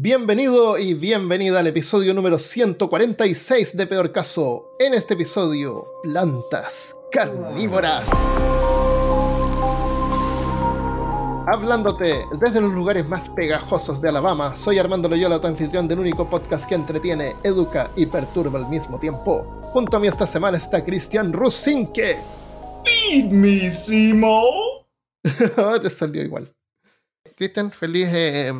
Bienvenido y bienvenida al episodio número 146 de Peor Caso. En este episodio, plantas carnívoras. Hablándote desde los lugares más pegajosos de Alabama, soy Armando Loyola, tu anfitrión del único podcast que entretiene, educa y perturba al mismo tiempo. Junto a mí esta semana está Cristian Rusinque. Feed me, Simo. Te salió igual. Cristian, feliz, eh,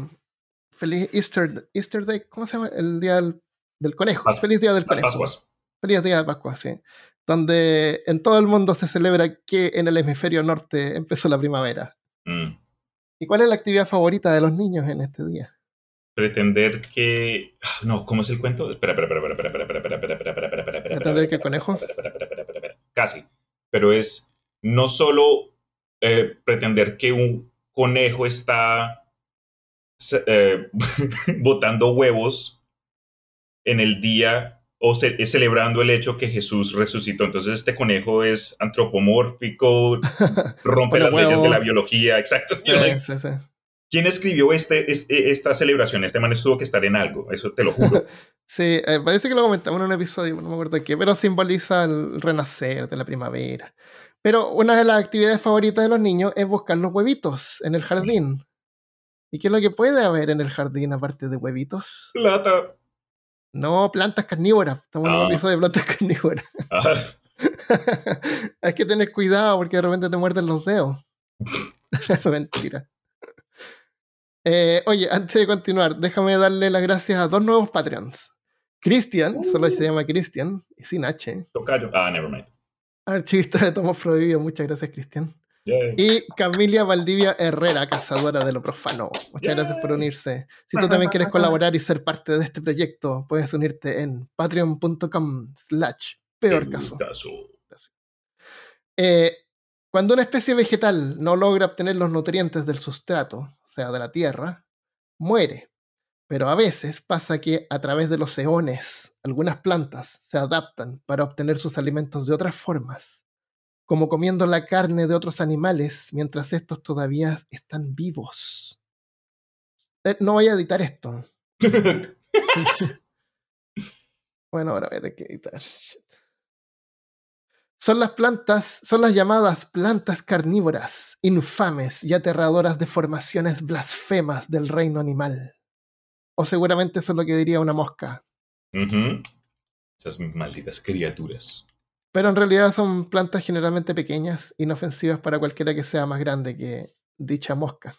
feliz Easter, Easter Day, ¿cómo se llama? El día del, del conejo. Pas- feliz día del conejo. Pascuas. Feliz día de Pascua, sí. Donde en todo el mundo se celebra que en el hemisferio norte empezó la primavera. Mm. ¿Y cuál es la actividad favorita de los niños en este día? Pretender que. ah, No, ¿cómo es el cuento? Espera, espera, espera, espera, espera, espera, espera, espera, espera, espera, espera, espera, espera, ¿Pretender que el espera, conejo? espera, espera, espera, espera, espera, espera. Casi. Pero es no solo eh, pretender que un conejo está eh, botando huevos en el día o ce- es celebrando el hecho que Jesús resucitó. Entonces este conejo es antropomórfico, rompe las leyes de la biología, exacto. Sí, like, sí, sí. ¿Quién escribió este, este- esta celebración? Este man tuvo que estar en algo, eso te lo juro. Sí, eh, parece que lo comentamos en un episodio, no me acuerdo qué, pero simboliza el renacer de la primavera. Pero una de las actividades favoritas de los niños es buscar los huevitos en el jardín. ¿Y qué es lo que puede haber en el jardín aparte de huevitos? Plata. No, plantas carnívoras. Estamos en un Ah. episodio de plantas carnívoras. Ah, Hay que tener cuidado porque de repente te muerden los dedos. Mentira. Eh, oye, antes de continuar, déjame darle las gracias a dos nuevos Patreons. Cristian, solo se llama Cristian, y sin H. tocayo. Ah, never mind. Archivista de Tomos Prohibidos, muchas gracias, Cristian. Y Camilia Valdivia Herrera, cazadora de lo profano. Muchas gracias por unirse. Si tú también quieres colaborar y ser parte de este proyecto, puedes unirte en patreon.com slash peor caso. Caso. Eh, cuando una especie vegetal no logra obtener los nutrientes del sustrato, o sea, de la tierra, muere. Pero a veces pasa que a través de los eones, algunas plantas se adaptan para obtener sus alimentos de otras formas, como comiendo la carne de otros animales mientras estos todavía están vivos. Eh, no voy a editar esto. Bueno, ahora voy a tener que editar. Son las plantas, son las llamadas plantas carnívoras, infames y aterradoras deformaciones blasfemas del reino animal. O seguramente eso es lo que diría una mosca. Esas malditas criaturas. Pero en realidad son plantas generalmente pequeñas, inofensivas para cualquiera que sea más grande que dicha mosca.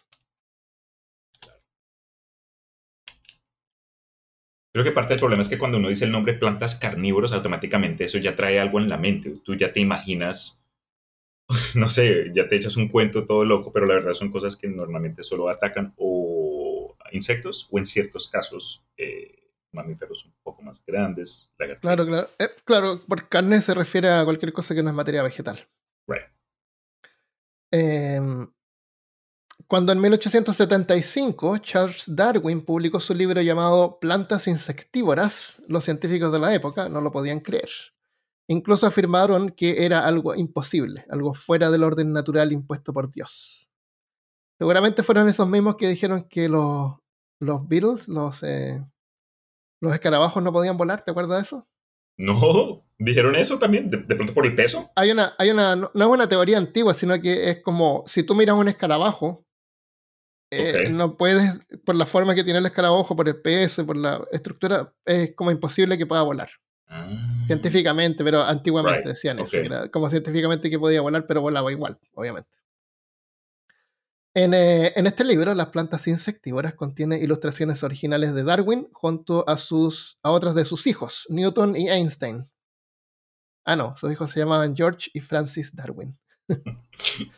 Creo que parte del problema es que cuando uno dice el nombre plantas carnívoros, automáticamente eso ya trae algo en la mente. Tú ya te imaginas, no sé, ya te echas un cuento todo loco, pero la verdad son cosas que normalmente solo atacan o insectos o en ciertos casos eh, mamíferos un poco más grandes. lagartijas. Claro, claro. Eh, claro, por carne se refiere a cualquier cosa que no es materia vegetal. Right. Em, cuando en 1875 Charles Darwin publicó su libro llamado Plantas insectívoras, los científicos de la época no lo podían creer. Incluso afirmaron que era algo imposible, algo fuera del orden natural impuesto por Dios. Seguramente fueron esos mismos que dijeron que los, los Beatles, los, eh, los escarabajos no podían volar, ¿te acuerdas de eso? No, dijeron eso también, de, de pronto por el peso. hay una, hay una, no no es una teoría antigua, sino que es como si tú miras un escarabajo, eh, no puedes, por la forma que tiene el escarabajo, por el peso y por la estructura, es como imposible que pueda volar. Ah. Científicamente, pero antiguamente Right, decían eso, era como científicamente que podía volar, pero volaba igual, obviamente. En, eh, en este libro, Las plantas insectívoras contiene ilustraciones originales de Darwin junto a, sus, a otras de sus hijos, Newton y Einstein. Ah, no, sus hijos se llamaban George y Francis Darwin.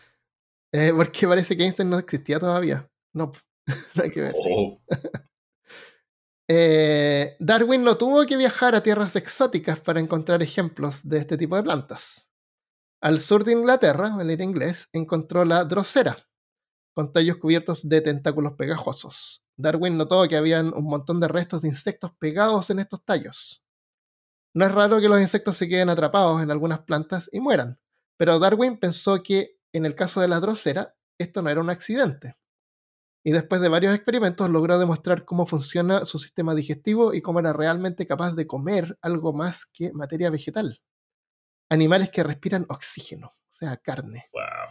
Eh, porque parece que Einstein no existía todavía. No, nada que ver. Oh, Eh, Darwin no tuvo que viajar a tierras exóticas para encontrar ejemplos de este tipo de plantas. Al sur de Inglaterra, el inglés, encontró la drosera, con tallos cubiertos de tentáculos pegajosos. Darwin notó que habían un montón de restos de insectos pegados en estos tallos. No es raro que los insectos se queden atrapados en algunas plantas y mueran, pero Darwin pensó que en el caso de la drosera, esto no era un accidente. y después de varios experimentos logró demostrar cómo funciona su sistema digestivo y cómo era realmente capaz de comer algo más que materia vegetal. Animales que respiran oxígeno, o sea, carne. Wow.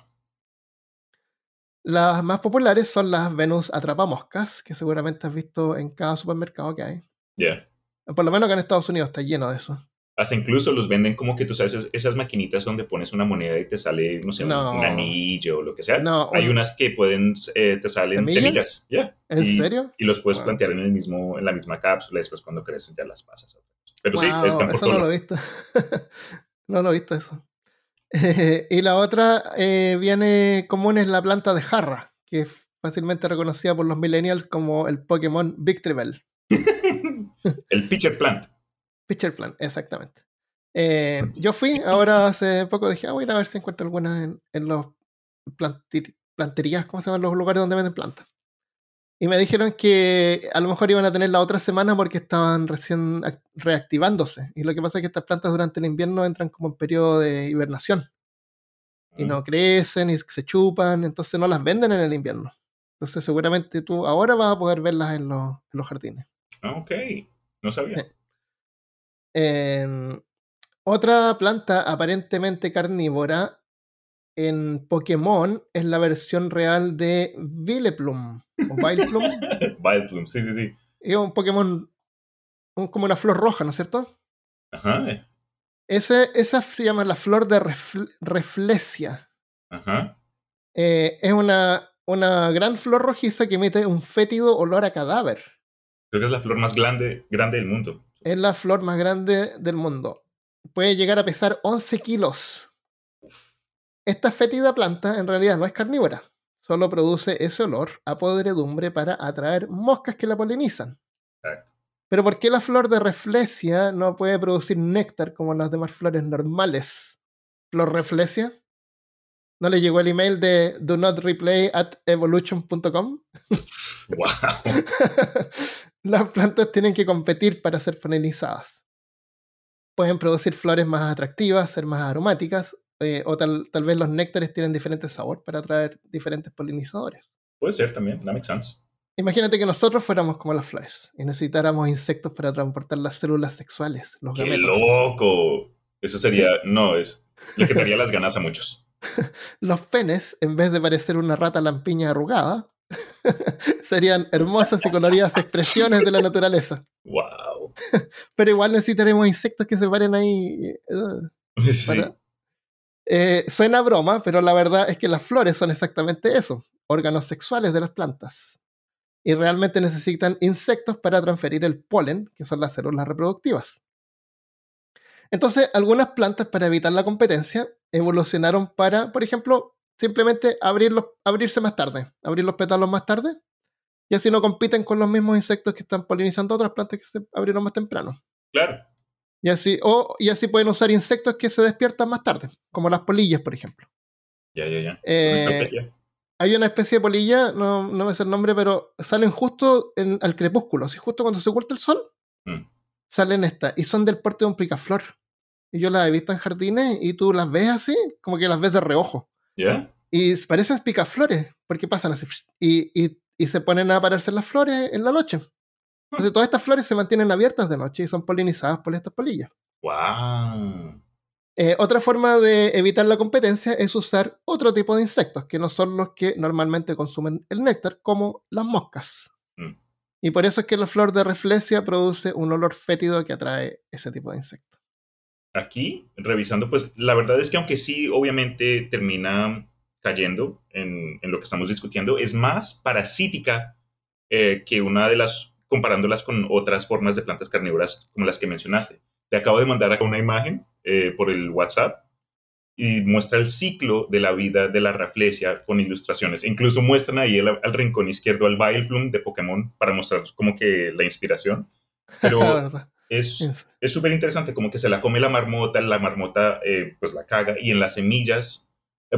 Las más populares son las Venus atrapamoscas, que seguramente has visto en cada supermercado que hay. Ya. Por lo menos acá en Estados Unidos está lleno de eso. Hasta incluso los venden como que tú sabes, esas- esas maquinitas donde pones una moneda y te sale, no sé, un- No. un anillo o lo que sea. No, Hay un- unas que pueden, eh, te salen ¿Semillas? semillas. ya. ¿En y, serio? Y los puedes Wow. plantear en, el mismo, en la misma cápsula y después cuando crecen ya las pasas. Pero sí, están por eso todo no lo he visto. no lo he visto eso. y la otra eh, viene común es la planta de jarra, que es fácilmente reconocida por los millennials como el Pokémon Victreebel. El pitcher plant. Pitcher Plant, exactamente. Eh, yo fui, ahora hace poco dije, ah, voy a ir a ver si encuentro algunas en, en los planterías, ¿cómo se llaman los lugares donde venden plantas? Y me dijeron que a lo mejor iban a tener la otra semana porque estaban recién ac- reactivándose. Y lo que pasa es que estas plantas durante el invierno entran como en periodo de hibernación. Y no crecen y se chupan, entonces no las venden en el invierno. Entonces seguramente tú ahora vas a poder verlas en los, en los jardines. Ah, ok. No sabía. Sí. En otra planta aparentemente carnívora en Pokémon es la versión real de Vileplume o Vileplume. Vileplume, sí, sí, sí. es un Pokémon un- como una flor roja, ¿no es cierto? Ajá. Ese, esa se llama la flor de refl- reflexia. Ajá. Eh, es una, una gran flor rojiza que emite un fétido olor a cadáver. Creo que es la flor más grande, grande del mundo. Es la flor más grande del mundo. Puede llegar a pesar 11 kilos. Esta fétida planta en realidad no es carnívora. Solo produce ese olor a podredumbre para atraer moscas que la polinizan. Exacto. Pero ¿por qué la flor de reflexia no puede producir néctar como las demás flores normales? ¿Flor reflexia? ¿No le llegó el email de do not replay at evolution.com? Wow. Las plantas tienen que competir para ser polinizadas. Pueden producir flores más atractivas, ser más aromáticas, eh, o tal, tal vez los néctares tienen diferentes sabor para atraer diferentes polinizadores. Puede ser también, that makes sense. Imagínate que nosotros fuéramos como las flores y necesitáramos insectos para transportar las células sexuales, los ¡Qué gametos. loco! Eso sería, no, es, le quitaría las ganas a muchos. Los penes, en vez de parecer una rata lampiña arrugada, serían hermosas y coloridas expresiones de la naturaleza. ¡Wow! Pero igual necesitaremos insectos que se paren ahí. eh, Sí. para- Eh, suena broma, pero la verdad es que las flores son exactamente eso, órganos sexuales de las plantas. Y realmente necesitan insectos para transferir el polen, que son las células reproductivas. Entonces, algunas plantas para evitar la competencia evolucionaron para, por ejemplo, simplemente abrir los- abrirse más tarde, abrir los pétalos más tarde, y así no compiten con los mismos insectos que están polinizando otras plantas que se abrieron más temprano. Claro. Y así, o, y así pueden usar insectos que se despiertan más tarde, como las polillas, por ejemplo. Ya, ya, ya. Eh. Hay una especie de polilla, no, no me sé el nombre, pero salen justo en- al crepúsculo, así justo cuando se oculta el sol, Mm. salen estas, y son del porte de un picaflor. Y yo las he visto en jardines y tú las ves así, como que las ves de reojo. ¿Ya? Y parecen picaflores, porque pasan así, y, y, y se ponen a aparecer las flores en la noche. Entonces todas estas flores se mantienen abiertas de noche y son polinizadas por estas polillas. ¡Wow! Eh, otra forma de evitar la competencia es usar otro tipo de insectos, que no son los que normalmente consumen el néctar, como las moscas. Mm. Y por eso es que la flor de reflexia produce un olor fétido que atrae ese tipo de insectos. Aquí, revisando, pues la verdad es que aunque sí, obviamente termina cayendo en, en lo que estamos discutiendo, es más parasítica eh, que una de las, comparándolas con otras formas de plantas carnívoras como las que mencionaste. Te acabo de mandar acá una imagen eh, por el WhatsApp y muestra el ciclo de la vida de la raflesia con ilustraciones. Incluso muestran ahí el- al rincón izquierdo al Vileplume de Pokémon para mostrar como que la inspiración. Pero es, súper interesante, como que se la come la marmota, la marmota eh, pues la caga y en las semillas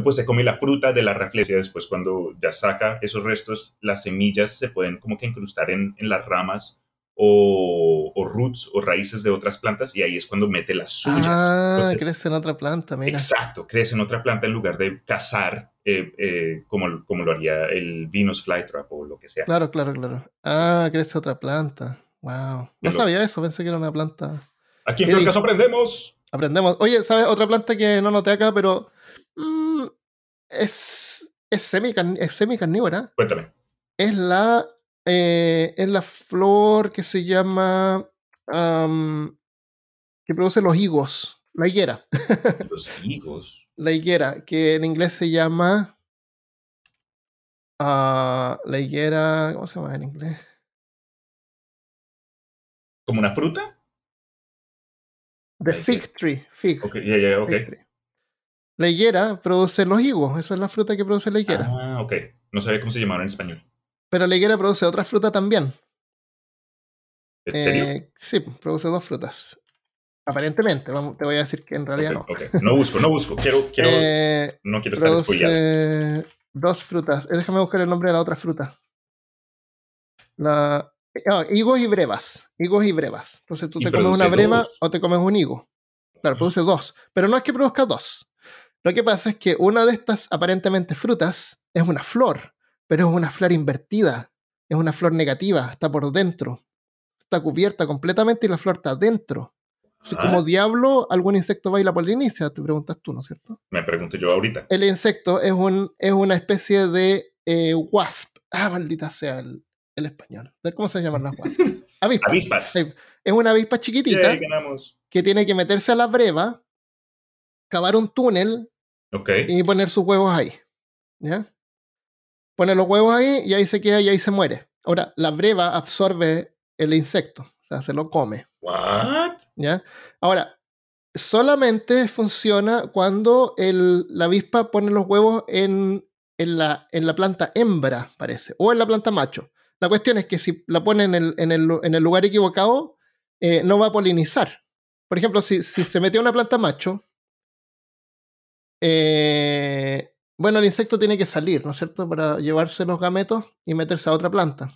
pues se come la fruta de la raflesia. Después cuando ya saca esos restos, las semillas se pueden como que incrustar en, en las ramas o, o roots o raíces de otras plantas y ahí es cuando mete las suyas. Ah, Entonces, crece en otra planta, mira. Exacto, crece en otra planta en lugar de cazar eh, eh, como, como lo haría el Venus Flytrap o lo que sea. Claro, claro, claro. Ah, crece otra planta. Wow. No sabía eso, pensé que era una planta. Aquí en caso aprendemos. Aprendemos. Oye, ¿sabes? Otra planta que no noté acá, pero mm, es, es, semi es semicarnívora. Cuéntame. Es la, eh, es la flor que se llama. que produce los higos. La higuera. Los higos. la higuera, que en inglés se llama. Ah, la higuera. ¿Cómo se llama en inglés? ¿Como una fruta? The fig tree. Fig. Okay, yeah, yeah, okay. La higuera produce los higos. Esa es la fruta que produce la higuera. Ah, ok. No sabía cómo se llamaba en español. Pero la higuera produce otra fruta también. ¿En serio? Eh, sí, produce dos frutas. Aparentemente, te voy a decir que en realidad no. No busco, no busco. Quiero, quiero, eh, no quiero estar spoileado. Dos frutas. Eh, déjame buscar el nombre de la otra fruta. La, oh, higos y brevas. Higos y brevas. Entonces tú te comes una breva o te comes un higo. Claro, produce dos. Pero no es que produzca dos. Lo que pasa es que una de estas aparentemente frutas es una flor, pero es una flor invertida. Es una flor negativa, está por dentro. Está cubierta completamente y la flor está dentro. Si como diablo algún insecto baila poliniza, te preguntas tú, ¿no es cierto? Me pregunto yo ahorita. El insecto es, un, es una especie de eh, wasp. Ah, maldita sea el, español. ¿Cómo se llaman las wasps? Avispas. Es una avispa chiquitita que tiene que meterse a la breva, cavar un túnel y poner sus huevos ahí. ¿Ya? Pone los huevos ahí y ahí se queda y ahí se muere. Ahora, la breva absorbe el insecto se lo come. What? ¿Ya? Ahora, solamente funciona cuando el, la avispa pone los huevos en, en, la, en la planta hembra, parece, o en la planta macho. La cuestión es que si la pone en el, en el, en el lugar equivocado, eh, no va a polinizar. Por ejemplo, si, si se metió una planta macho, eh, bueno, el insecto tiene que salir, ¿no es cierto?, para llevarse los gametos y meterse a otra planta.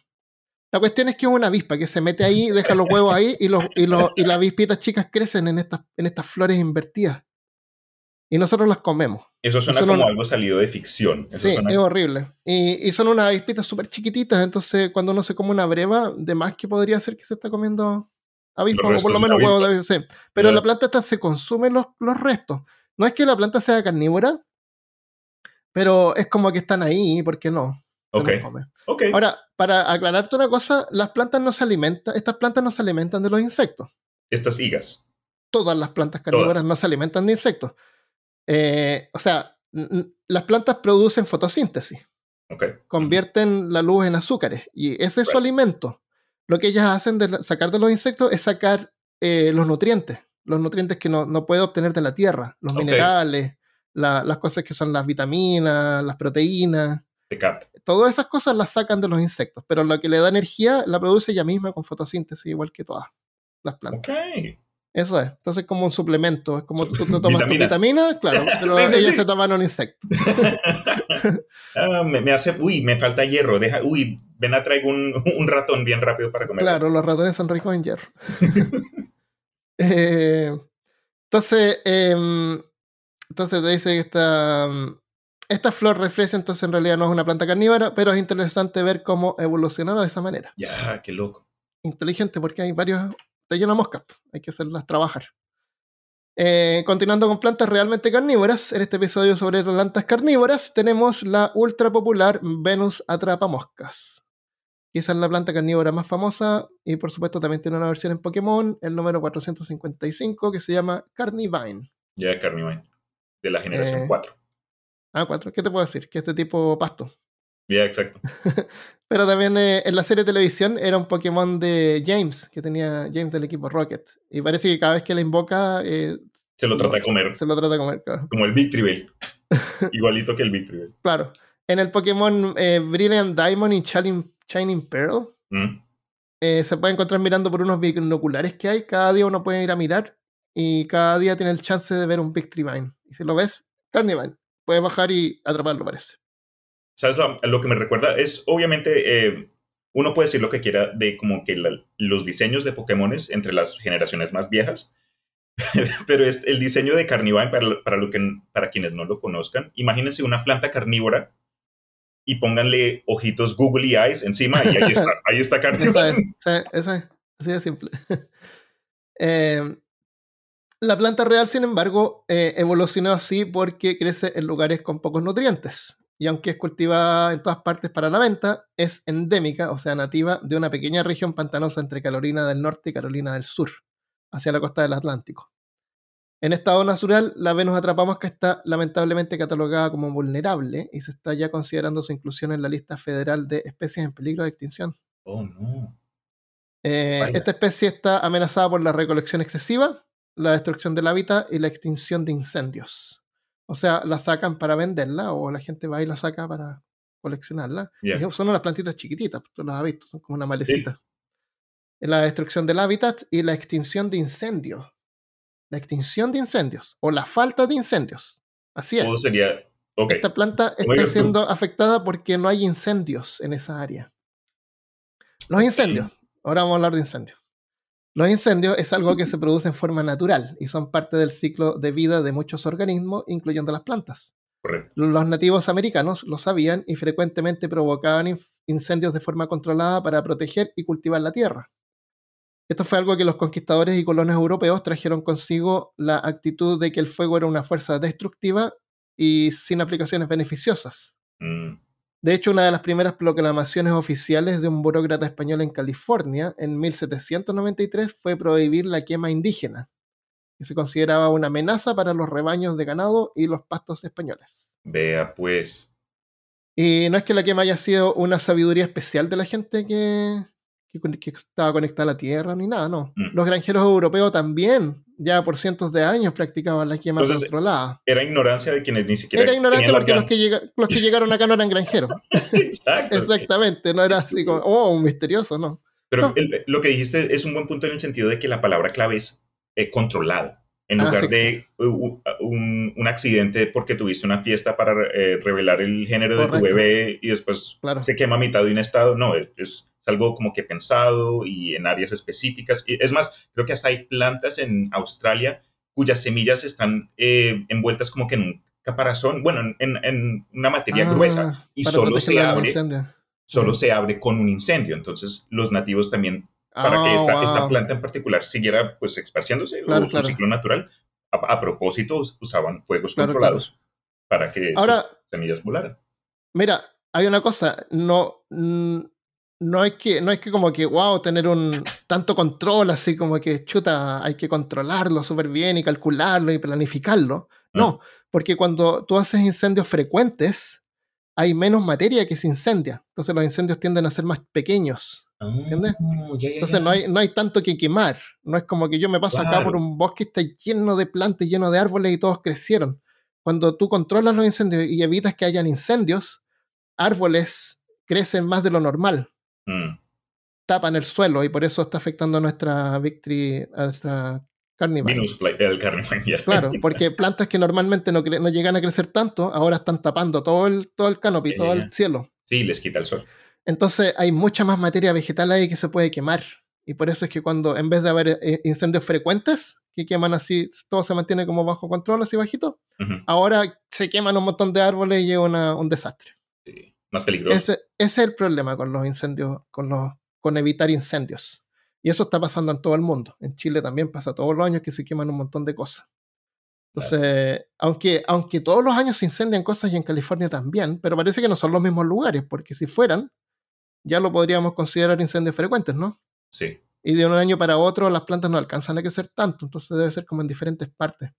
La cuestión es que es una avispa que se mete ahí, deja los huevos ahí y, los, y, los, y las avispitas chicas crecen en estas, en estas flores invertidas. Y nosotros las comemos. Eso suena como algo salido de ficción. sí, es horrible. Y, y son unas avispitas súper chiquititas, entonces cuando uno se come una breva, de más que podría ser que se está comiendo avispa, o por lo menos huevos de avispa. Sí. Pero la planta esta se consumen los, los restos. No es que la planta sea carnívora, pero es como que están ahí, ¿por qué no? Okay. Ahora, para aclararte una cosa, las plantas no se alimentan, estas plantas no se alimentan de los insectos. Estas higas. Todas las plantas carnívoras no se alimentan de insectos. Eh, o sea, las plantas producen fotosíntesis. Okay. Convierten la luz en azúcares y ese es su alimento. Lo que ellas hacen de sacar de los insectos es sacar eh, los nutrientes, los nutrientes que no, no, puede obtener de la tierra, los minerales, las cosas que son las vitaminas, las proteínas. Todas esas cosas las sacan de los insectos, pero lo que le da energía la produce ella misma con fotosíntesis, igual que todas las plantas. Eso es. Entonces es como un suplemento. Es como tú te tomas tu vitamina, claro, pero ellas se toman un insecto. Ah, me, hace, uy, me falta hierro. Deja, uy, ven a traigo un, un, ratón bien rápido para comer. Claro, los ratones son ricos en hierro. Eh, entonces, em, entonces te dice que está esta flor refleja, entonces en realidad no es una planta carnívora, pero es interesante ver cómo evolucionaron de esa manera. Ya, qué loco. Inteligente porque hay varios, te llena mosca, hay que hacerlas trabajar. Eh, continuando con plantas realmente carnívoras, en este episodio sobre plantas carnívoras tenemos la ultra popular Venus atrapamoscas. Quizás la planta carnívora más famosa y por supuesto también tiene una versión en Pokémon, el número 455, que se llama Carnivine. Ya, Carnivine, de la generación 4. Ah, cuatro. ¿Qué te puedo decir? Que este tipo pasto. Ya, exacto. Pero también eh, en la serie de televisión era un Pokémon de James, que tenía James del equipo Rocket. Y parece que cada vez que la invoca. Eh, se lo trata de comer. Se lo trata de comer, claro. Como el Victreebel. Igualito que el Victreebel. Claro. En el Pokémon eh, Brilliant Diamond y Shining, Pearl, mm. se puede encontrar mirando por unos binoculares que hay. Cada día uno puede ir a mirar y cada día tiene el chance de ver un Victreebine. Y si lo ves, Carnivine puede bajar y atraparlo, parece. ¿Sabes lo, que me recuerda? Es obviamente, eh, uno puede decir lo que quiera de como que los diseños de Pokémon entre las generaciones más viejas, pero es el diseño de Carnivine, para, para, lo que, para quienes no lo conozcan, imagínense una planta carnívora y pónganle ojitos googly eyes encima y ahí está, ahí está Carnivine. esa, esa, es, así de simple. eh, la planta real, sin embargo, eh, evolucionó así porque crece en lugares con pocos nutrientes. Y aunque es cultivada en todas partes para la venta, es endémica, o sea, nativa de una pequeña región pantanosa entre Carolina del Norte y Carolina del Sur, hacia la costa del Atlántico. En estado natural, la Venus atrapamos que está lamentablemente catalogada como vulnerable y se está ya considerando su inclusión en la lista federal de especies en peligro de extinción. Oh, no. Eh, esta especie está amenazada por la recolección excesiva, la destrucción del hábitat y la extinción de incendios. O sea, la sacan para venderla o la gente va y la saca para coleccionarla. Son unas plantitas chiquititas, tú las has visto, son como una malecita. La destrucción del hábitat y la extinción de incendios. La extinción de incendios o la falta de incendios. Así es. sería? Esta planta está siendo afectada porque no hay incendios en esa área. Los incendios. Ahora vamos a hablar de incendios. Los incendios es algo que se produce en forma natural y son parte del ciclo de vida de muchos organismos, incluyendo las plantas. Los nativos americanos lo sabían y frecuentemente provocaban incendios de forma controlada para proteger y cultivar la tierra. Esto fue algo que los conquistadores y colonos europeos trajeron consigo la actitud de que el fuego era una fuerza destructiva y sin aplicaciones beneficiosas. Mm. De hecho, una de las primeras proclamaciones oficiales de un burócrata español en California en 1793 fue prohibir la quema indígena, que se consideraba una amenaza para los rebaños de ganado y los pastos españoles. Vea pues. Y no es que la quema haya sido una sabiduría especial de la gente que, que, estaba conectada a la tierra ni nada, no. Mm. Los granjeros europeos también, ya por cientos de años, practicaban la quema controlada. Era ignorancia de quienes ni siquiera. Era ignorancia porque los que, los que, llegaron acá no eran granjeros. Exacto. Exactamente, no era así como, oh, un misterioso, no. Pero lo que dijiste es un buen punto en el sentido de que la palabra clave es eh, controlado. En ah, lugar de un, un, accidente porque tuviste una fiesta para eh, revelar el género de tu bebé y después se quema a mitad de un estado, no, es algo como que pensado y en áreas específicas. Es más, creo que hasta hay plantas en Australia cuyas semillas están eh, envueltas como que en un caparazón, bueno, en, una materia ah, gruesa y solo se abre, solo se abre con un incendio. Entonces los nativos también, para que esta, esta, planta en particular siguiera pues esparciéndose o su ciclo natural, a, propósito usaban fuegos controlados para que Ahora, sus semillas volaran. Mira, hay una cosa, no, no hay que, no hay que como que, wow, tener un tanto control, así como que, chuta, hay que controlarlo súper bien y calcularlo y planificarlo. No, porque cuando tú haces incendios frecuentes, hay menos materia que se incendia. Entonces los incendios tienden a ser más pequeños. ¿Entiendes? Ah, Entonces no hay, no hay tanto que quemar. No es como que yo me paso acá por un bosque está lleno de plantas, lleno de árboles y todos crecieron. Cuando tú controlas los incendios y evitas que hayan incendios, árboles crecen más de lo normal. Mm. Tapan el suelo y por eso está afectando a nuestra victory, a nuestra carnivore. el Claro, porque plantas que normalmente no, no, llegan a crecer tanto, ahora están tapando todo el, todo el canopy, todo el cielo. Sí, les quita el sol. Entonces hay mucha más materia vegetal ahí que se puede quemar. Y por eso es que cuando en vez de haber eh, incendios frecuentes, que queman así, todo se mantiene como bajo control, así bajito, ahora se queman un montón de árboles y es un desastre. Más peligroso. Ese, es el problema con los incendios, con, los, con evitar incendios. Y eso está pasando en todo el mundo. En Chile también pasa todos los años que se queman un montón de cosas. Entonces, aunque, aunque todos los años se incendian cosas y en California también, pero parece que no son los mismos lugares, porque si fueran, ya lo podríamos considerar incendios frecuentes, ¿no? Sí. Y de un año para otro las plantas no alcanzan a crecer tanto, entonces debe ser como en diferentes partes.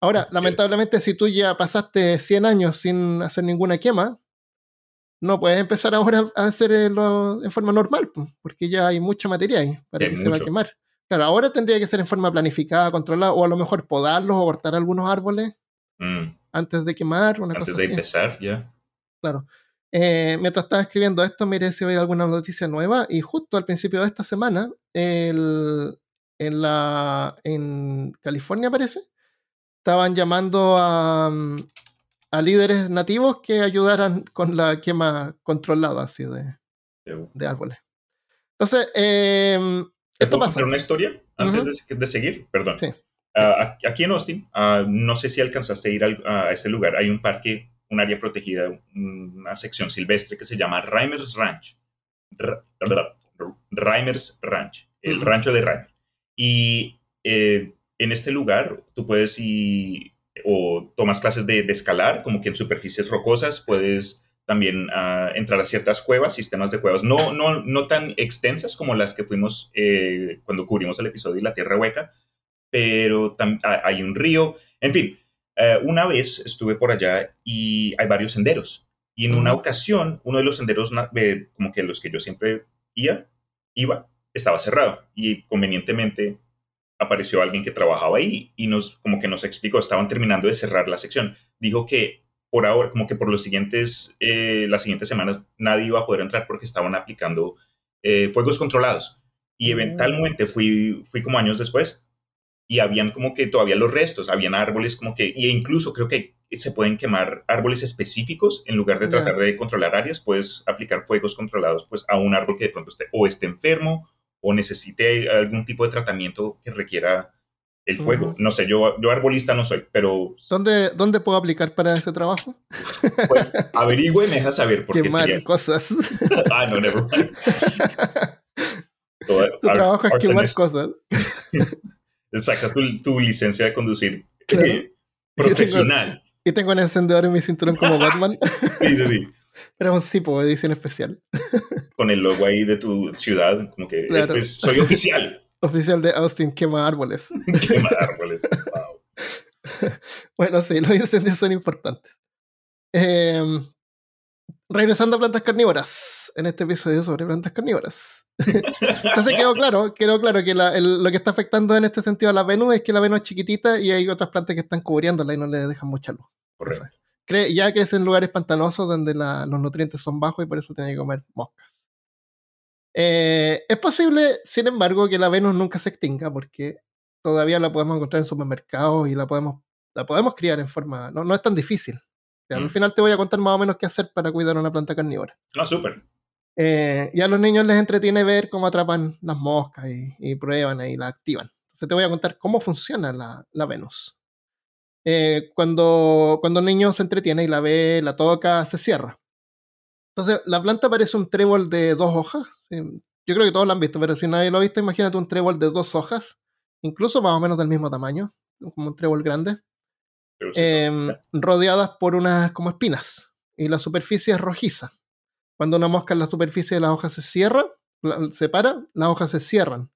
Ahora, lamentablemente, si tú ya pasaste 100 años sin hacer ninguna quema, no puedes empezar ahora a hacerlo en forma normal, porque ya hay mucha materia ahí para que se va a quemar. Claro, ahora tendría que ser en forma planificada, controlada, o a lo mejor podarlos o cortar algunos árboles mm. antes de quemar, una antes de empezar, ya. Claro. Eh, mientras estaba escribiendo esto, miré si había alguna noticia nueva y justo al principio de esta semana, en, la, en California parece, estaban llamando a, a líderes nativos que ayudaran con la quema controlada así de, de árboles. Entonces, eh, esto pasa. una historia antes de, seguir? Perdón. Sí. Ah, aquí en Austin, ah, no sé si alcanzaste a ir a ese lugar, hay un parque, un área protegida, una sección silvestre que se llama Reimers Ranch. Reimers Ranch, el rancho de Reimer. Y eh, en este lugar tú puedes ir o tomas clases de, escalar, como que en superficies rocosas puedes también ah, entrar a ciertas cuevas, sistemas de cuevas, no, no, no tan extensas como las que fuimos eh, cuando cubrimos el episodio de la Tierra Hueca, pero hay un río, en fin. Eh, una vez estuve por allá y hay varios senderos. Y en una ocasión, uno de los senderos, como que los que yo siempre iba, iba, estaba cerrado. Y convenientemente apareció alguien que trabajaba ahí y nos, como que nos explicó, estaban terminando de cerrar la sección. Dijo que por ahora, como que por los siguientes, eh, las siguientes semanas, nadie iba a poder entrar porque estaban aplicando eh, fuegos controlados. Y mm. eventualmente fui, fui como años después y habían como que todavía los restos, habían árboles como que, e incluso creo que se pueden quemar árboles específicos en lugar de tratar de controlar áreas, puedes aplicar fuegos controlados pues a un árbol que de pronto esté o esté enfermo o necesite algún tipo de tratamiento que requiera el fuego. No sé, yo, yo arbolista no soy, pero... ¿Dónde, ¿Dónde puedo aplicar para ese trabajo? Pues, averigüe y me deja saber. Porque Quemar cosas. ah, no, never tu trabajo es quemar cosas. Sacas tu, licencia de conducir profesional. Y tengo, un encendedor en mi cinturón como Batman. sí, sí, sí. Pero es un tipo, edición especial. Con el logo ahí de tu ciudad, como que este soy oficial. Oficial de Austin, quema árboles. quema árboles, wow. bueno, sí, los incendios son importantes. Em, regresando a plantas carnívoras, en este episodio sobre plantas carnívoras. Entonces quedó claro, quedó claro que lo que está afectando en este sentido a la Venus es que la Venus es chiquitita y hay otras plantas que están cubriéndola y no le dejan mucha luz. Correcto ya crece en lugares pantanosos donde los nutrientes son bajos y por eso tiene que comer moscas. Eh, es posible, sin embargo, que la Venus nunca se extinga porque todavía la podemos encontrar en supermercados y la podemos, la podemos criar en forma... No, no es tan difícil. Al mm. final te voy a contar más o menos qué hacer para cuidar una planta carnívora. Ah, súper. Eh, y a los niños les entretiene ver cómo atrapan las moscas y, prueban y la activan. Entonces te voy a contar cómo funciona la, la Venus. Eh, cuando, cuando un niño se entretiene y la ve, la toca, se cierra. Entonces, la planta parece un trébol de dos hojas. Yo creo que todos lo han visto, pero si nadie lo ha visto, imagínate un trébol de dos hojas, incluso más o menos del mismo tamaño, como un trébol grande, em, rodeadas por unas como espinas. Y la superficie es rojiza. Cuando una mosca en la superficie de la hoja se cierra, se para, las hojas se cierran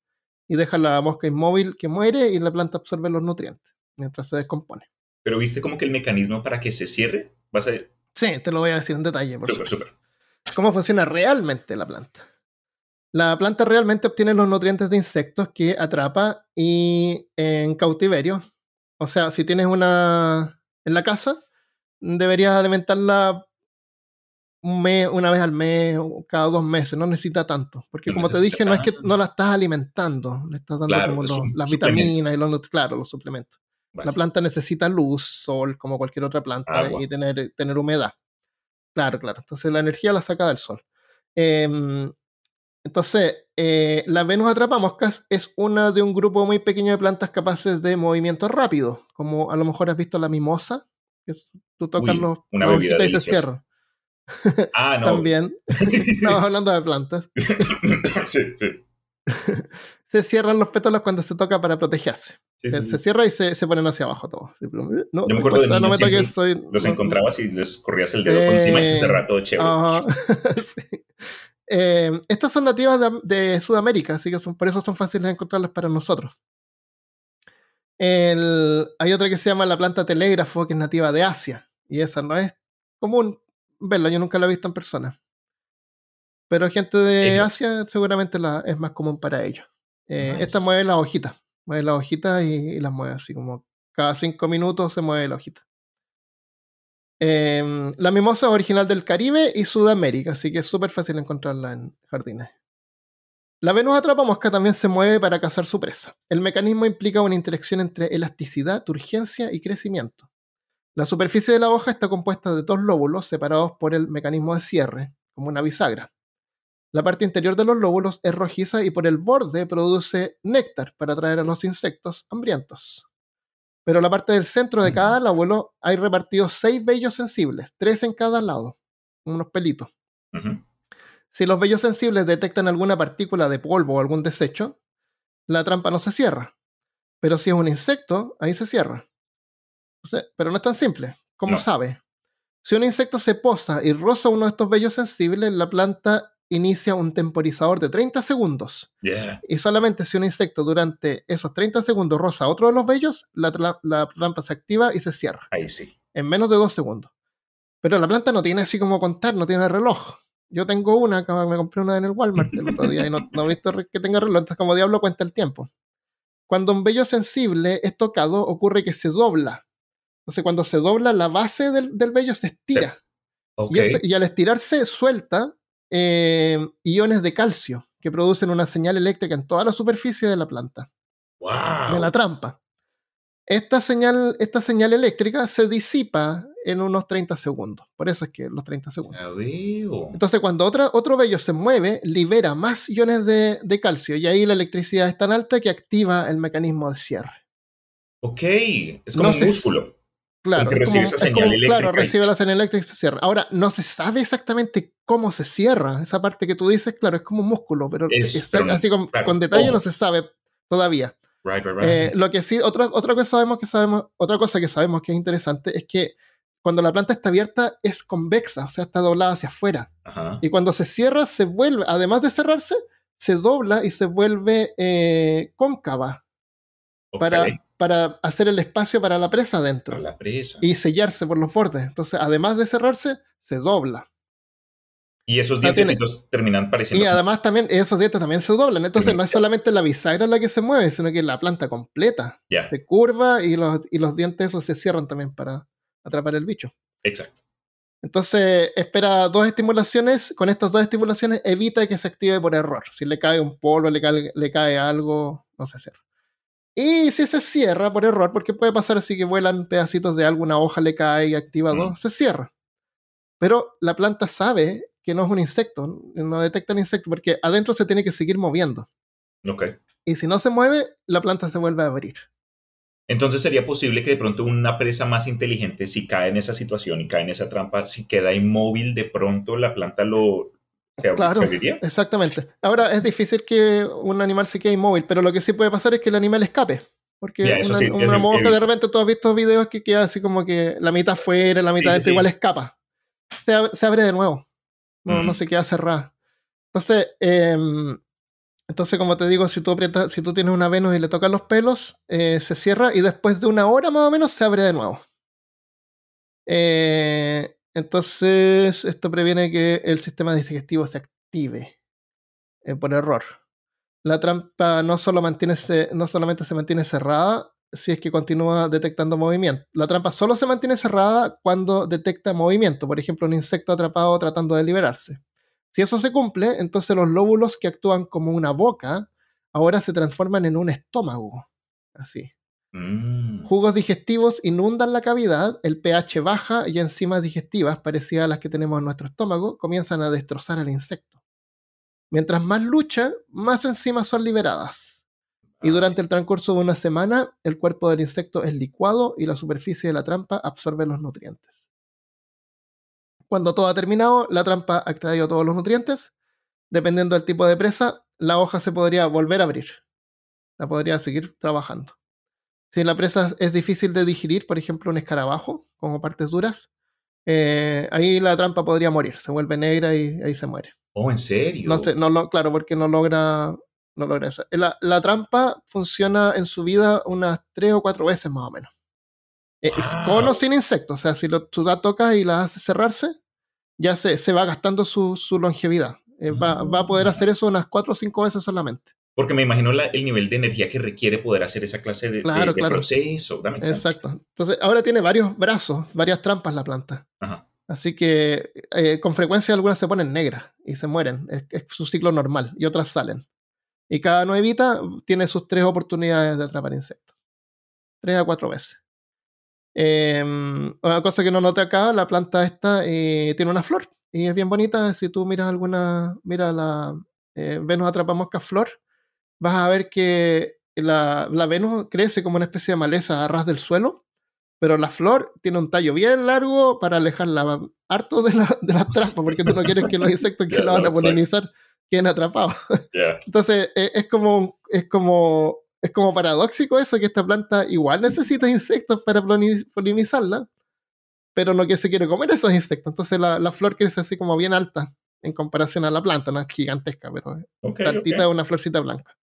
y deja la mosca inmóvil que muere y la planta absorbe los nutrientes mientras se descompone. Pero viste como que el mecanismo para que se cierre va a ser... Sí, te lo voy a decir en detalle. Por ¿Cómo funciona realmente la planta? La planta realmente obtiene los nutrientes de insectos que atrapa y en cautiverio. O sea, si tienes una en la casa, deberías alimentarla un mes, una vez al mes, cada dos meses, no necesita tanto. Porque como te dije, no es que no la estás alimentando, le estás dando como las vitaminas y los, claro, los suplementos. La planta necesita luz, sol, como cualquier otra planta, y tener, tener humedad. Claro, claro. Entonces la energía la saca del sol. Em, entonces, eh, la Venus atrapa moscas es una de un grupo muy pequeño de plantas capaces de movimiento rápido, como a lo mejor has visto la mimosa, que tú tocas los, una y se cierra. Ah, no. También. Estamos hablando de plantas. sí, sí. Se cierran los pétalos cuando se toca para protegerse. se, cierra y se, se, ponen hacia abajo todos. No, Yo me acuerdo de niños, no me toques, soy, los encontrabas y les corrías el dedo por encima y se cerraba todo chévere. eh, estas son nativas de, Sudamérica, así que son, por eso son fáciles de encontrarlas para nosotros. El, hay otra que se llama la planta telégrafo, que es nativa de Asia, y esa no es común verla, yo nunca la he visto en persona. Pero gente de Asia seguramente la, es más común para ellos. Eh, esta mueve las hojitas, mueve las hojitas y, las mueve así como cada cinco minutos se mueve la hojita. Em, la mimosa es original del Caribe y Sudamérica, así que es súper fácil encontrarla en jardines. La Venus atrapa mosca también se mueve para cazar su presa. El mecanismo implica una interacción entre elasticidad, turgencia y crecimiento. La superficie de la hoja está compuesta de dos lóbulos separados por el mecanismo de cierre, como una bisagra. La parte interior de los lóbulos es rojiza y por el borde produce néctar para atraer a los insectos hambrientos. pero la parte del centro de cada lóbulo hay repartidos seis vellos sensibles, tres en cada lado, unos pelitos. Si los vellos sensibles detectan alguna partícula de polvo o algún desecho, la trampa no se cierra. Pero si es un insecto, ahí se cierra. O sea, pero no es tan simple. ¿Cómo No. sabe? Si un insecto se posa y roza uno de estos vellos sensibles, la planta inicia un temporizador de 30 segundos. Yeah. Y solamente si un insecto durante esos 30 segundos roza otro de los vellos, la, tra- la trampa se activa y se cierra Ahí sí. en menos de dos segundos. Pero la planta no tiene así como contar, no tiene reloj. Yo tengo una, que me compré una en el Walmart el otro día y no, no he visto que tenga reloj, entonces como diablo cuenta el tiempo. Cuando un vello sensible es tocado, ocurre que se dobla. Entonces cuando se dobla, la base del, del vello se estira. Ok. Y, ese- y al estirarse, suelta eh, iones de calcio que producen una señal eléctrica en toda la superficie de la planta wow. de la trampa. Esta señal, esta señal eléctrica se disipa en unos 30 segundos. Por eso es que los 30 segundos. Entonces, cuando otra, otro vello se mueve, libera más iones de, de calcio y ahí la electricidad es tan alta que activa el mecanismo de cierre. Ok. Es como No un músculo. Claro, es recibe como- esa es como- señal eléctrica Claro, recibe la señal eléctrica y se cierra. Ahora, no se sabe exactamente cómo se cierra. Esa parte que tú dices, claro, es como un músculo, pero, Es- así con, claro, con detalle ¿cómo? no se sabe todavía. Right, right, right. Eh, lo que sí, otra, otra cosa sabemos que sabemos, otra cosa que sabemos que es interesante es que cuando la planta está abierta es convexa, o sea, está doblada hacia afuera. Ajá. Y cuando se cierra, se vuelve, además de cerrarse, se dobla y se vuelve eh, cóncava Ok. para, para hacer el espacio para la presa Para adentro la presa. y sellarse por los bordes. Entonces, además de cerrarse, se dobla. Y esos tiene- dientecitos terminan pareciendo. Y además también esos dientes también se doblan. Entonces, no es solamente la bisagra la que se mueve, sino que la planta completa. Ya, se curva y los, y los dientes esos se cierran también para atrapar el bicho. exacto. Entonces, espera dos estimulaciones. Con estas dos estimulaciones, evita que se active por error. Si le cae un polvo, le cae, le cae algo, no se cierra. Y si se cierra por error, porque puede pasar así que vuelan pedacitos de alguna hoja, le cae y activa Mm. dos, se cierra. Pero la planta sabe que no es un insecto, no detecta el insecto, porque adentro se tiene que seguir moviendo. Ok. Y si no se mueve, la planta se vuelve a abrir. Entonces sería posible que de pronto una presa más inteligente, si cae en esa situación y cae en esa trampa, si queda inmóvil, de pronto la planta lo se, Claro. se. Exactamente. Ahora es difícil que un animal se quede inmóvil, pero lo que sí puede pasar es que el animal escape. Porque eso una, sí, una mosca de repente tú has visto videos que queda así como que la mitad fuera, la mitad sí, dentro, sí. igual escapa. Se abre, se abre de nuevo. No, no Ujú. se queda cerrada. Entonces, em, entonces, como te digo, si tú aprietas, si tú tienes una Venus y le tocan los pelos, eh, se cierra y después de una hora más o menos se abre de nuevo. Eh, entonces, esto previene que el sistema digestivo se active eh, por error. La trampa no, solo mantiene se- no solamente se mantiene cerrada si es que continúa detectando movimiento. La trampa solo se mantiene cerrada cuando detecta movimiento, por ejemplo, un insecto atrapado tratando de liberarse. Si eso se cumple, entonces los lóbulos que actúan como una boca ahora se transforman en un estómago. Así. Mm. Jugos digestivos inundan la cavidad, el pH baja y enzimas digestivas, parecidas a las que tenemos en nuestro estómago, comienzan a destrozar al insecto. Mientras más lucha, más enzimas son liberadas. Y durante el transcurso de una semana, el cuerpo del insecto es licuado y la superficie de la trampa absorbe los nutrientes. Cuando todo ha terminado, la trampa ha extraído todos los nutrientes. Dependiendo del tipo de presa, la hoja se podría volver a abrir. La podría seguir trabajando. Si la presa es difícil de digerir, por ejemplo, un escarabajo, como partes duras, eh, ahí la trampa podría morir, se vuelve negra y ahí se muere. Oh, ¿en serio? No sé, no lo, claro, porque no logra, no logra eso. La, la trampa funciona en su vida unas tres o cuatro veces más o menos. Eh, Wow. con o sin insectos, o sea, si lo, tú la tocas y la haces cerrarse, ya se, se va gastando su, su longevidad. Eh, va, va a poder Mm. hacer eso unas cuatro o cinco veces solamente. Porque me imagino la- el nivel de energía que requiere poder hacer esa clase de, de- Claro, de claro. proceso. That makes sense. Exacto. Entonces, ahora tiene varios brazos, varias trampas la planta. Ajá. Así que eh, con frecuencia algunas se ponen negras y se mueren. Es, es su ciclo normal y otras salen. Y cada nuevita tiene sus tres oportunidades de atrapar insectos. Tres a cuatro veces. Eh, una cosa que no noté acá, la planta esta eh, tiene una flor y es bien bonita. Si tú miras alguna, mira la eh, Venus atrapa mosca flor, vas a ver que la, la Venus crece como una especie de maleza a ras del suelo, pero la flor tiene un tallo bien largo para alejarla harto de, la, de las trampas, porque tú no quieres que los insectos que la van a polinizar queden atrapados. Entonces, eh, es como, es como, es como paradójico eso, que esta planta igual necesita insectos para polini- polinizarla, pero no que se quiere comer esos insectos. Entonces, la, la flor crece así como bien alta en comparación a la planta, no es gigantesca, pero Ok, la altita es ok. una florcita blanca.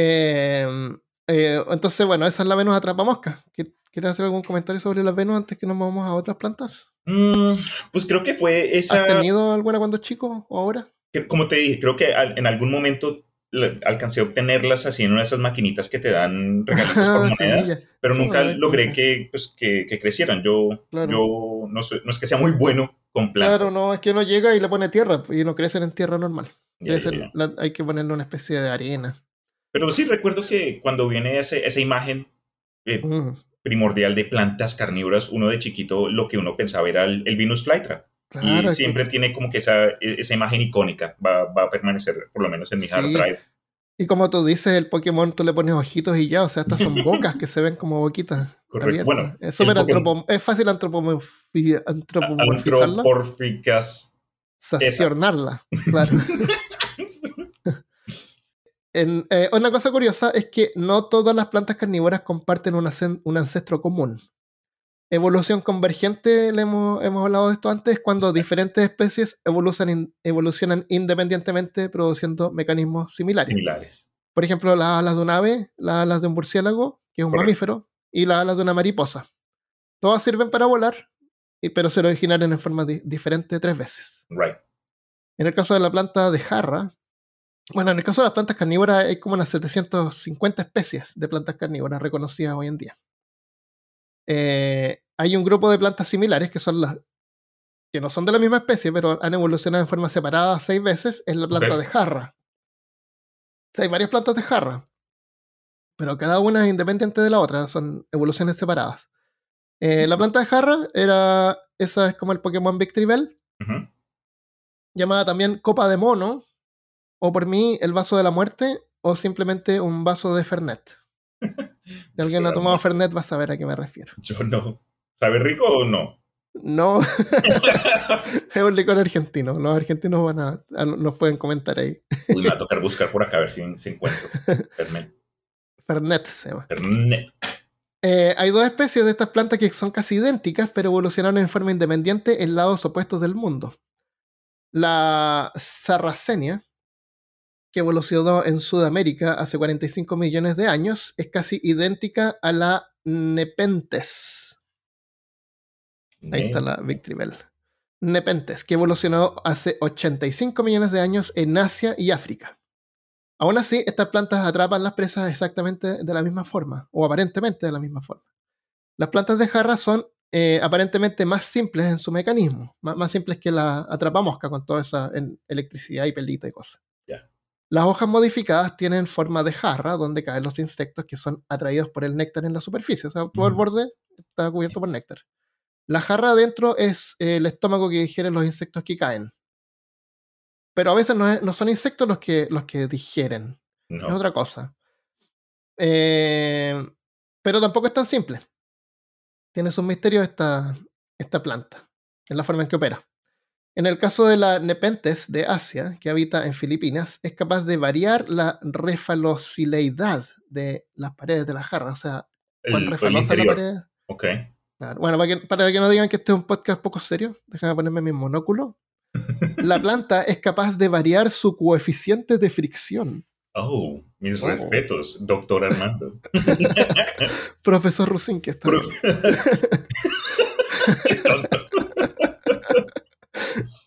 Eh, eh, entonces, bueno, esa es la Venus atrapamosca. ¿Qui- ¿Quieres hacer algún comentario sobre la Venus antes que nos movamos a otras plantas? Mm, pues creo que fue ¿Has esa, tenido alguna cuando chico o ahora? que- como te dije, creo que en algún momento alcancé a obtenerlas así en una de esas maquinitas que te dan regalitos por Ah, monedas, semillas. pero Sí, nunca no, logré que, pues, que, que crecieran. Yo, Claro. yo no, soy- no es que sea muy bueno con plantas. Claro, no, es que uno llega y le pone tierra y no crecen en tierra normal. Ya, ya, Crecen- ya. la- hay que ponerle una especie de arena. Pero sí recuerdo que cuando viene ese- esa imagen eh, Mm, primordial de plantas carnívoras, uno de chiquito lo que uno pensaba era el, el Venus flytrap. claro, y es que- siempre tiene como que esa, esa imagen icónica, va, va a permanecer por lo menos en mi hard Sí. drive. y como tú dices, el Pokémon tú le pones ojitos y ya, o sea, estas son bocas que se ven como boquitas. Correcto. Bueno, es, súper el Pokémon- es fácil antropomorfi- antropomorfizarla, Antropomórficas. sancionarla. Claro. En, eh, una cosa curiosa es que no todas las plantas carnívoras comparten un, ancestro común. Evolución convergente, le hemos, hemos hablado de esto antes, cuando diferentes especies evolucionan, evolucionan independientemente produciendo mecanismos similares. similares. Por ejemplo, las alas de un ave, las alas de un murciélago, que es un Correcto. mamífero, y las alas de una mariposa. Todas sirven para volar, y- pero se originaron en forma di- diferente tres veces. Right. En el caso de la planta de jarra, bueno, en el caso de las plantas carnívoras hay como unas 750 especies de plantas carnívoras reconocidas hoy en día. Eh, hay un grupo de plantas similares que son las que no son de la misma especie, pero han evolucionado en forma separada seis veces, es la planta de jarra. O sea, hay varias plantas de jarra, pero cada una es independiente de la otra, son evoluciones separadas. Eh, la planta de jarra era, esa es como el Pokémon Victreebel, Ujú. llamada también copa de mono, o por mí el vaso de la muerte, o simplemente un vaso de Fernet. Si alguien ha tomado Fernet va a saber a qué me refiero. Yo no. ¿Sabe rico o no? No, es un licor argentino. Los argentinos van a, a- nos pueden comentar ahí. Uy, me va a tocar buscar por acá a ver si, si encuentro. Fernet. Fernet se llama. Fernet. Eh, hay dos especies de estas plantas que son casi idénticas, pero evolucionaron en forma independiente en lados opuestos del mundo. La sarracenia, que evolucionó en Sudamérica hace 45 millones de años, es casi idéntica a la Nepenthes. Ahí está la Victreebel. Nepenthes, que evolucionó hace 85 millones de años en Asia y África. Aún así, estas plantas atrapan las presas exactamente de la misma forma, o aparentemente de la misma forma. Las plantas de jarra son eh, aparentemente más simples en su mecanismo, más, más simples que la atrapamosca con toda esa en- electricidad y pelita y cosas. Las hojas modificadas tienen forma de jarra donde caen los insectos que son atraídos por el néctar en la superficie. O sea, todo el borde está cubierto por néctar. La jarra adentro es eh, el estómago que digiere los insectos que caen. Pero a veces no, es- no son insectos los que, los que digieren, es otra cosa. Eh, pero tampoco es tan simple. Tiene sus misterios esta, esta planta, en la forma en que opera. En el caso de la Nepenthes de Asia, que habita en Filipinas, es capaz de variar la refalocileidad de las paredes de la jarra. O sea, cuán refalosa es la pared. Ok. Claro, Bueno, para que, para que no digan que este es un podcast poco serio, déjame ponerme mi monóculo. La planta es capaz de variar su coeficiente de fricción. Oh, mis Oh. respetos, doctor Armando. Profesor Rusin, que está Pro- ahí. Qué tonto.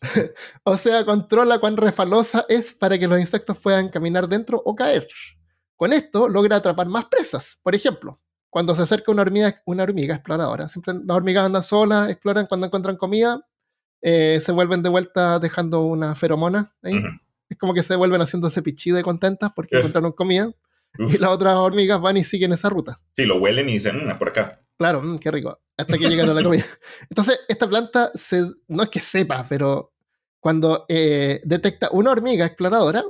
O sea, controla cuán refalosa es para que los insectos puedan caminar dentro o caer. Con esto logra atrapar más presas. Por ejemplo, cuando se acerca una hormiga, una hormiga exploradora, siempre las hormigas andan solas, exploran cuando encuentran comida, eh, se vuelven de vuelta dejando una feromona ahí. Es como que se vuelven haciéndose pichí de contentas porque Eh. encontraron comida Uf. y las otras hormigas van y siguen esa ruta. Sí, lo huelen y dicen, "Mm, por acá. Claro, mm, qué rico. Hasta que llegan a la comida. Entonces, esta planta se, no es que sepa, pero cuando eh, detecta una hormiga exploradora,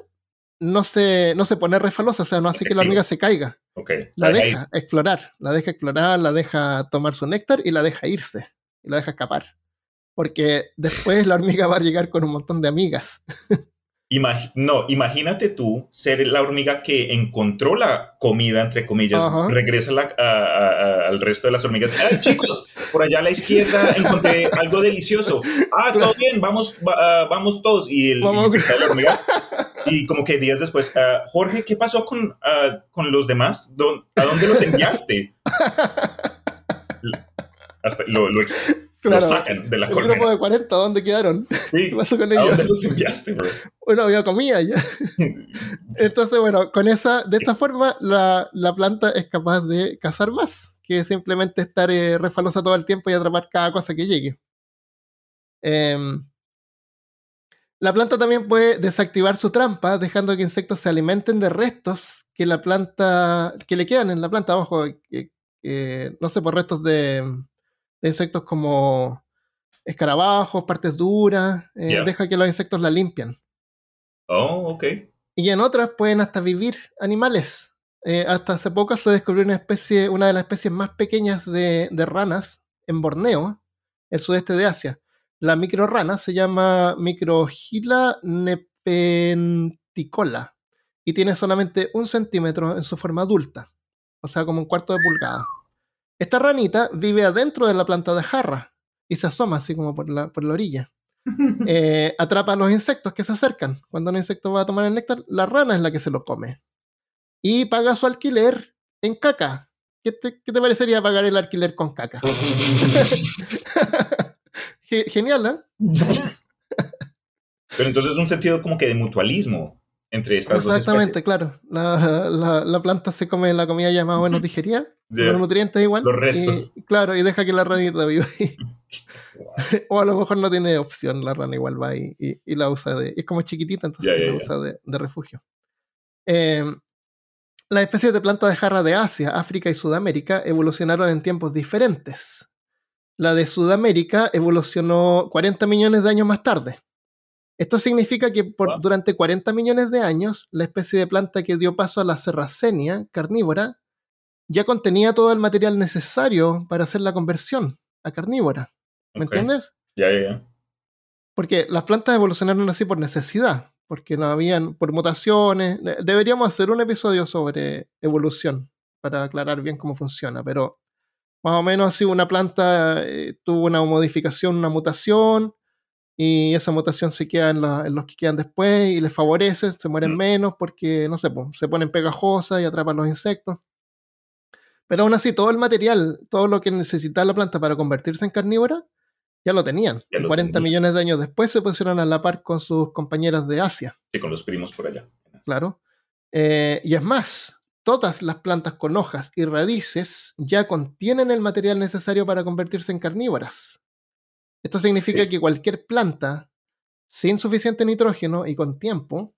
no se, no se pone refalosa, o sea, no hace que la hormiga se caiga. Okay. La deja explorar, la deja explorar, la deja tomar su néctar y la deja irse, y la deja escapar. Porque después la hormiga va a llegar con un montón de amigas. no, imagínate tú ser la hormiga que encontró la comida, entre comillas, regresa al resto de las hormigas. ¡Ay, chicos! Por allá a la izquierda encontré algo delicioso. ¡Ah, todo bien! Vamos, ah, vamos todos. Y, el, la hormiga. Y como que días después, ah, Jorge, ¿qué pasó con, ah, con los demás? ¿A dónde los enviaste? Hasta lo, lo, lo sacan de la El grupo de 40, ¿dónde quedaron? Sí. ¿Qué pasó con ellos? ¿A dónde los enviaste, bro? Bueno, había comida ya. Entonces, bueno, con esa, de esta forma, la, la planta es capaz de cazar más que simplemente estar eh, refalosa todo el tiempo y atrapar cada cosa que llegue. Em, la planta también puede desactivar su trampa, dejando que insectos se alimenten de restos que la planta, que le quedan en la planta, abajo, no sé, por restos de, de insectos como escarabajos, partes duras, eh, deja que los insectos la limpian. Oh, ok. Y en otras pueden hasta vivir animales. Eh, hasta hace poco se descubrió una especie, una de las especies más pequeñas de, ranas en Borneo, el sudeste de Asia. La microrana se llama Microgila nepenticola y tiene solamente un centímetro en su forma adulta, o sea, como un cuarto de pulgada. Esta ranita vive adentro de la planta de jarra y se asoma así como por la, por la orilla. Eh, atrapa a los insectos que se acercan. Cuando un insecto va a tomar el néctar, la rana es la que se lo come. Y paga su alquiler en caca. ¿Qué te, qué te parecería pagar el alquiler con caca? Genial, ¿eh? Pero entonces es un sentido como que de mutualismo entre estas dos Exactamente, claro. La, la, planta se come la comida ya más o menos digerida, los nutrientes igual. Los restos. claro, y deja que la ranita viva ahí. o a lo mejor no tiene opción, la rana igual va ahí y, la usa de... Es como chiquitita, entonces la usa de, de refugio. Eh, las especies de plantas de jarra de Asia, África y Sudamérica evolucionaron en tiempos diferentes. La de Sudamérica evolucionó 40 millones de años más tarde. Esto significa que por, durante 40 millones de años, la especie de planta que dio paso a la serracenia carnívora ya contenía todo el material necesario para hacer la conversión a carnívora. ¿Me entiendes? Ya, ya, ya. Porque las plantas evolucionaron así por necesidad, porque no habían, por mutaciones. Deberíamos hacer un episodio sobre evolución para aclarar bien cómo funciona, pero más o menos así una planta eh, tuvo una modificación, una mutación, y esa mutación se queda en, los que quedan después y les favorece, se mueren mm. menos porque, no sé, se ponen pegajosas y atrapan los insectos. Pero aún así, todo el material, todo lo que necesitaba la planta para convertirse en carnívora, ya lo tenían. y 40 millones de años después se pusieron a la par con sus compañeras de Asia. Sí, con los primos por allá. Claro. Eh, y es más, todas las plantas con hojas y raíces ya contienen el material necesario para convertirse en carnívoras. Esto significa que cualquier planta sin suficiente nitrógeno y con tiempo,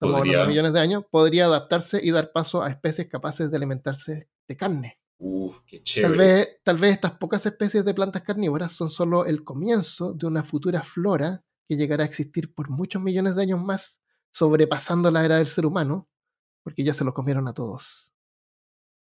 como millones de años, podría adaptarse y dar paso a especies capaces de alimentarse de carne. Uf, qué chévere. Tal vez, tal vez estas pocas especies de plantas carnívoras son solo el comienzo de una futura flora que llegará a existir por muchos millones de años más, sobrepasando la era del ser humano, porque ya se lo comieron a todos.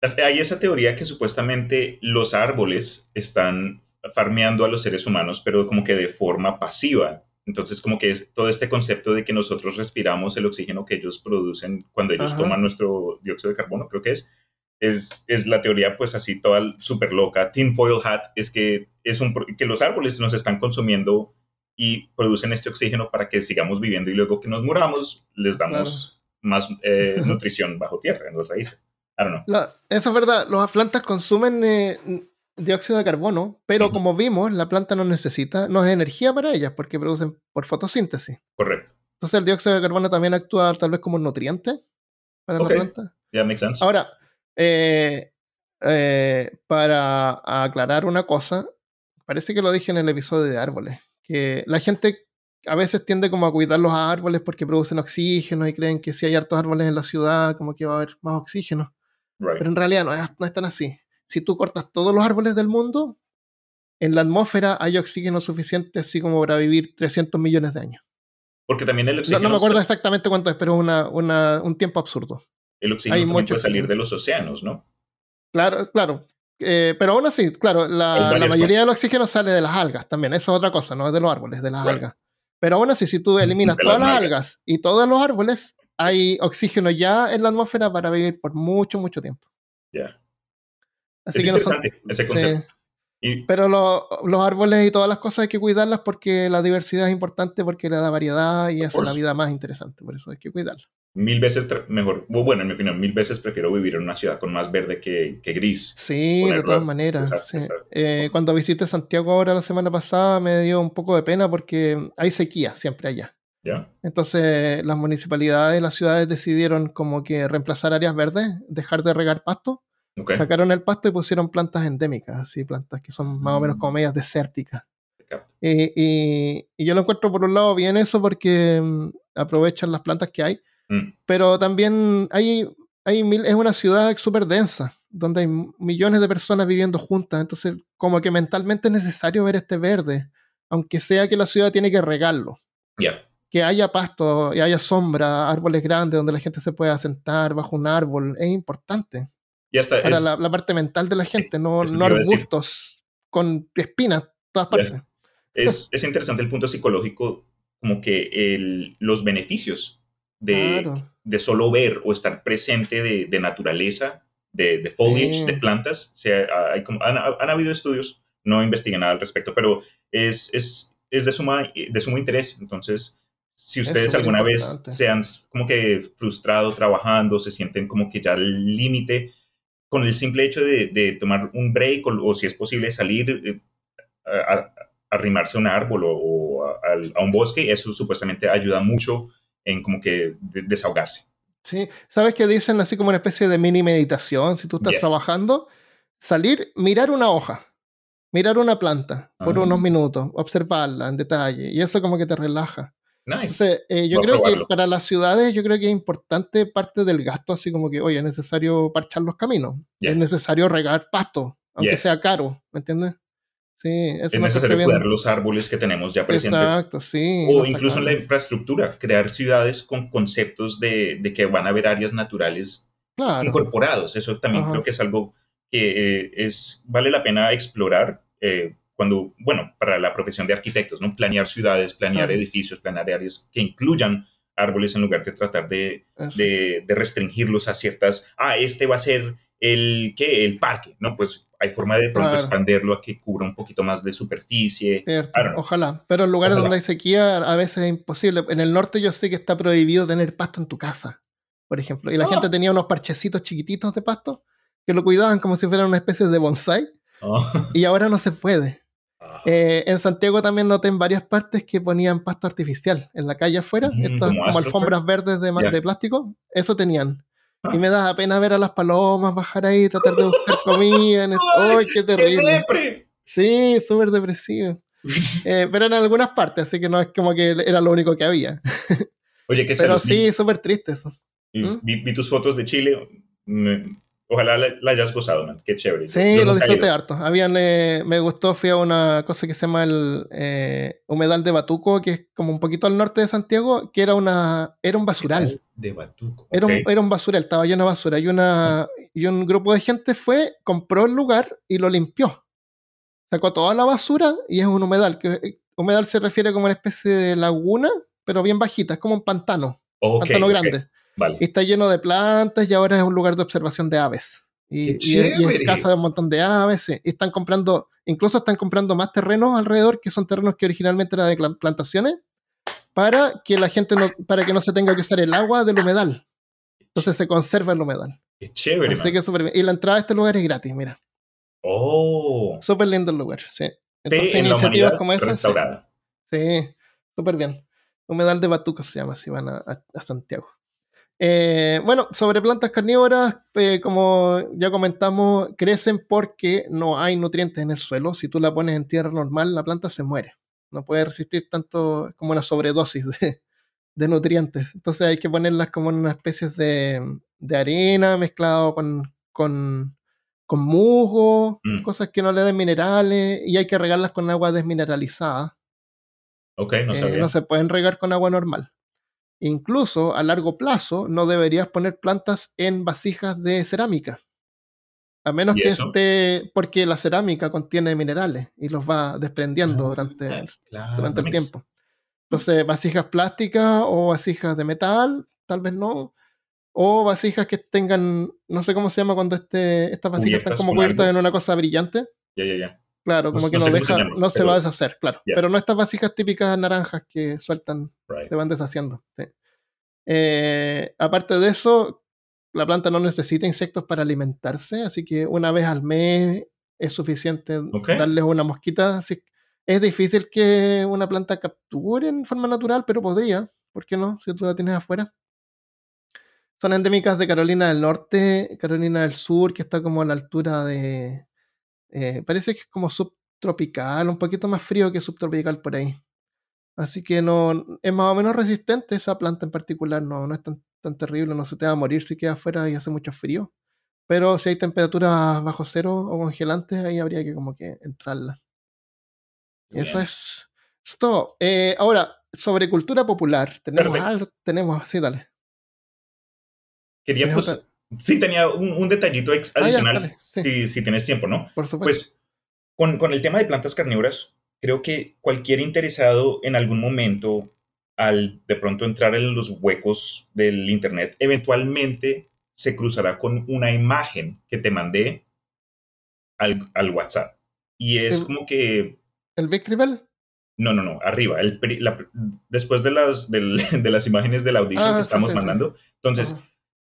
Hay esa teoría que supuestamente los árboles están farmeando a los seres humanos, pero como que de forma pasiva. Entonces, como que es todo este concepto de que nosotros respiramos el oxígeno que ellos producen cuando ellos toman nuestro dióxido de carbono, creo que es, es, es la teoría pues así toda súper loca. Tinfoil hat es que, es un, que los árboles nos están consumiendo y producen este oxígeno para que sigamos viviendo y luego que nos muramos les damos más eh, nutrición bajo tierra en las raíces. I don't know. eso es verdad, las plantas consumen eh, dióxido de carbono, pero como vimos, la planta no necesita, no es energía para ellas porque producen por fotosíntesis. Correcto. Entonces el dióxido de carbono también actúa tal vez como un nutriente para la planta. Yeah, makes sense. Ahora, eh, eh, para aclarar una cosa, parece que lo dije en el episodio de árboles, que la gente a veces tiende como a cuidar los árboles porque producen oxígeno y creen que si hay hartos árboles en la ciudad, como que va a haber más oxígeno. Pero en realidad no no es tan así si tú cortas todos los árboles del mundo, en la atmósfera hay oxígeno suficiente así como para vivir 300 millones de años. Porque también el oxígeno... No, me acuerdo exactamente cuánto es, pero es una, una, un tiempo absurdo. El oxígeno también puede salir de los océanos, ¿no? Claro, claro. Eh, pero aún así, claro, la, la mayoría del oxígeno sale de las algas también. Eso es otra cosa, no es de los árboles, de las algas. Pero aún así, si tú eliminas todas las algas y todos los árboles, hay oxígeno ya en la atmósfera para vivir por mucho, mucho tiempo. Ya. Así es que interesante ese concepto. Pero los árboles y todas las cosas hay que cuidarlas porque la diversidad es importante, porque le da variedad y hace la vida más interesante. Por eso hay que cuidarla. Mil veces mejor, bueno, en mi opinión, mil veces prefiero vivir en una ciudad con más verde que, que gris. Sí, de todas maneras. Eh, cuando visité Santiago ahora la semana pasada me dio un poco de pena porque hay sequía siempre allá. ¿Ya? Entonces las municipalidades, las ciudades decidieron como que reemplazar áreas verdes, dejar de regar pasto Sacaron el pasto y pusieron plantas endémicas, así plantas que son más o menos como mm. medias desérticas. Y, yo lo encuentro por un lado bien eso porque mm, aprovechan las plantas que hay, mm. pero también hay, hay mil, es una ciudad súper densa, donde hay millones de personas viviendo juntas, entonces como que mentalmente es necesario ver este verde, aunque sea que la ciudad tiene que regarlo. Que haya pasto y haya sombra, árboles grandes donde la gente se pueda sentar bajo un árbol, es importante. Para la, parte mental de la gente, no, no arbustos con espinas, todas partes. Es, es, interesante el punto psicológico, como que el, los beneficios de, de, solo ver o estar presente de, de naturaleza, de, de foliage, de plantas. O sea, hay, han, han, habido estudios, no investiguen nada al respecto, pero es, es, es de, suma, de sumo interés. Entonces, si ustedes alguna vez se han como que frustrado trabajando, se sienten como que ya al límite, con el simple hecho de, tomar un break o, si es posible salir eh, a, arrimarse a un árbol o, a, un bosque, eso supuestamente ayuda mucho en como que desahogarse. Sí, sabes que dicen así como una especie de mini meditación, si tú estás trabajando, salir, mirar una hoja, mirar una planta por unos ah. minutos, observarla en detalle, y eso como que te relaja. Nice. Eh, yo creo que para las ciudades, yo creo que es importante parte del gasto, así como que, oye, es necesario parchar los caminos, es necesario regar pasto, aunque sea caro, ¿me entiendes? Sí, es necesario cuidar los árboles que tenemos ya presentes. Exacto, sí. O incluso en la infraestructura, crear ciudades con conceptos de, de que van a haber áreas naturales incorporados. Eso también creo que es algo que eh, es, vale la pena explorar. Eh, cuando, bueno, para la profesión de arquitectos, ¿no? Planear ciudades, planear edificios, planear áreas que incluyan árboles en lugar de tratar de, de, restringirlos a ciertas, ah, este va a ser el, ¿qué? El parque, ¿no? Pues hay forma de pronto expanderlo a que cubra un poquito más de superficie. Ojalá, pero en lugares donde hay sequía a veces es imposible. En el norte yo sé que está prohibido tener pasto en tu casa, por ejemplo, y la ah. gente tenía unos parchecitos chiquititos de pasto que lo cuidaban como si fueran una especie de bonsai, ah. y ahora no se puede. Eh, en Santiago también noté en varias partes que ponían pasto artificial en la calle afuera, mm, como, alfombras verdes de, de, plástico, eso tenían. Y me da pena ver a las palomas bajar ahí, tratar de buscar comida. ¡Ay, qué terrible! sí, súper depresivo. Eh, pero en algunas partes, así que no es como que era lo único que había. Oye, ¿qué Pero sí, súper triste eso. ¿Mm? Vi, tus fotos de Chile, Ojalá la, hayas gozado, man. Qué chévere. Sí, lo disfruté harto. Habían, eh, me gustó, fui a una cosa que se llama el eh, Humedal de Batuco, que es como un poquito al norte de Santiago, que era una era un basural. De Batuco. Era, un, era un basural, estaba lleno de basura. Y, una, y un grupo de gente fue, compró el lugar y lo limpió. Sacó toda la basura y es un humedal. Que, eh, humedal se refiere como una especie de laguna, pero bien bajita, es como un pantano. pantano grande. Y está lleno de plantas y ahora es un lugar de observación de aves. Y, es, casa de un montón de aves. Y están comprando, incluso están comprando más terrenos alrededor, que son terrenos que originalmente eran de plantaciones, para que la gente no, para que no se tenga que usar el agua del humedal. Entonces se conserva el humedal. Qué chévere. Así que Y la entrada a este lugar es gratis, mira. Oh. Súper lindo el lugar, sí. Entonces, iniciativas como esa. Sí, súper bien. Humedal de Batuco se llama, si van a Santiago. Eh, bueno, sobre plantas carnívoras, eh, como ya comentamos, crecen porque no hay nutrientes en el suelo. Si tú la pones en tierra normal, la planta se muere. No puede resistir tanto como una sobredosis de, nutrientes. Entonces hay que ponerlas como en una especie de, arena mezclado con, con, musgo, mm. cosas que no le den minerales, y hay que regarlas con agua desmineralizada Ok, no Eh, no se pueden regar con agua normal. Incluso a largo plazo no deberías poner plantas en vasijas de cerámica. A menos ¿Y que eso? esté, porque la cerámica contiene minerales y los va desprendiendo durante, Ah, claro, durante el tiempo. Entonces, vasijas plásticas o vasijas de metal, tal vez no. O vasijas que tengan, no sé cómo se llama cuando este, estas vasijas están como cubiertas en una cosa brillante. Ya, ya, ya. Claro, No- como que no se deja, llama, no se pero- va a deshacer, claro. Pero no estas vasijas típicas naranjas que sueltan Right. se van deshaciendo. sí. Eh, aparte de eso, la planta no necesita insectos para alimentarse, así que una vez al mes es suficiente Ok. darles una mosquita. Es difícil que una planta capture en forma natural, pero podría. ¿Por qué no? Si tú la tienes afuera. Son endémicas de Carolina del Norte, Carolina del Sur, que está como a la altura de... eh, parece que es como subtropical, un poquito más frío que subtropical por ahí. Así que no es más o menos resistente esa planta en particular, no, no es tan, tan terrible, no se te va a morir si queda afuera y hace mucho frío. Pero si hay temperaturas bajo cero o congelantes, ahí habría que como que entrarla. Eso es, es todo. Eh, ahora, sobre cultura popular, tenemos Perfecto. algo, tenemos, sí, dale. Quería, ¿Tienes pues, otra? Sí, tenía un, un detallito Ah, ya, adicional, dale, sí, si, si tienes tiempo, ¿no? por supuesto. Pues con, con el tema de plantas carnívoras, creo que cualquier interesado en algún momento, al de pronto entrar en los huecos del Internet, eventualmente se cruzará con una imagen que te mandé al, al WhatsApp. Y es El- como que ¿El Victory Bell? no, no, no, arriba. El, la- después de las, del- de las imágenes del audition Ah, que sí, estamos sí. mandando. Entonces, Ajá.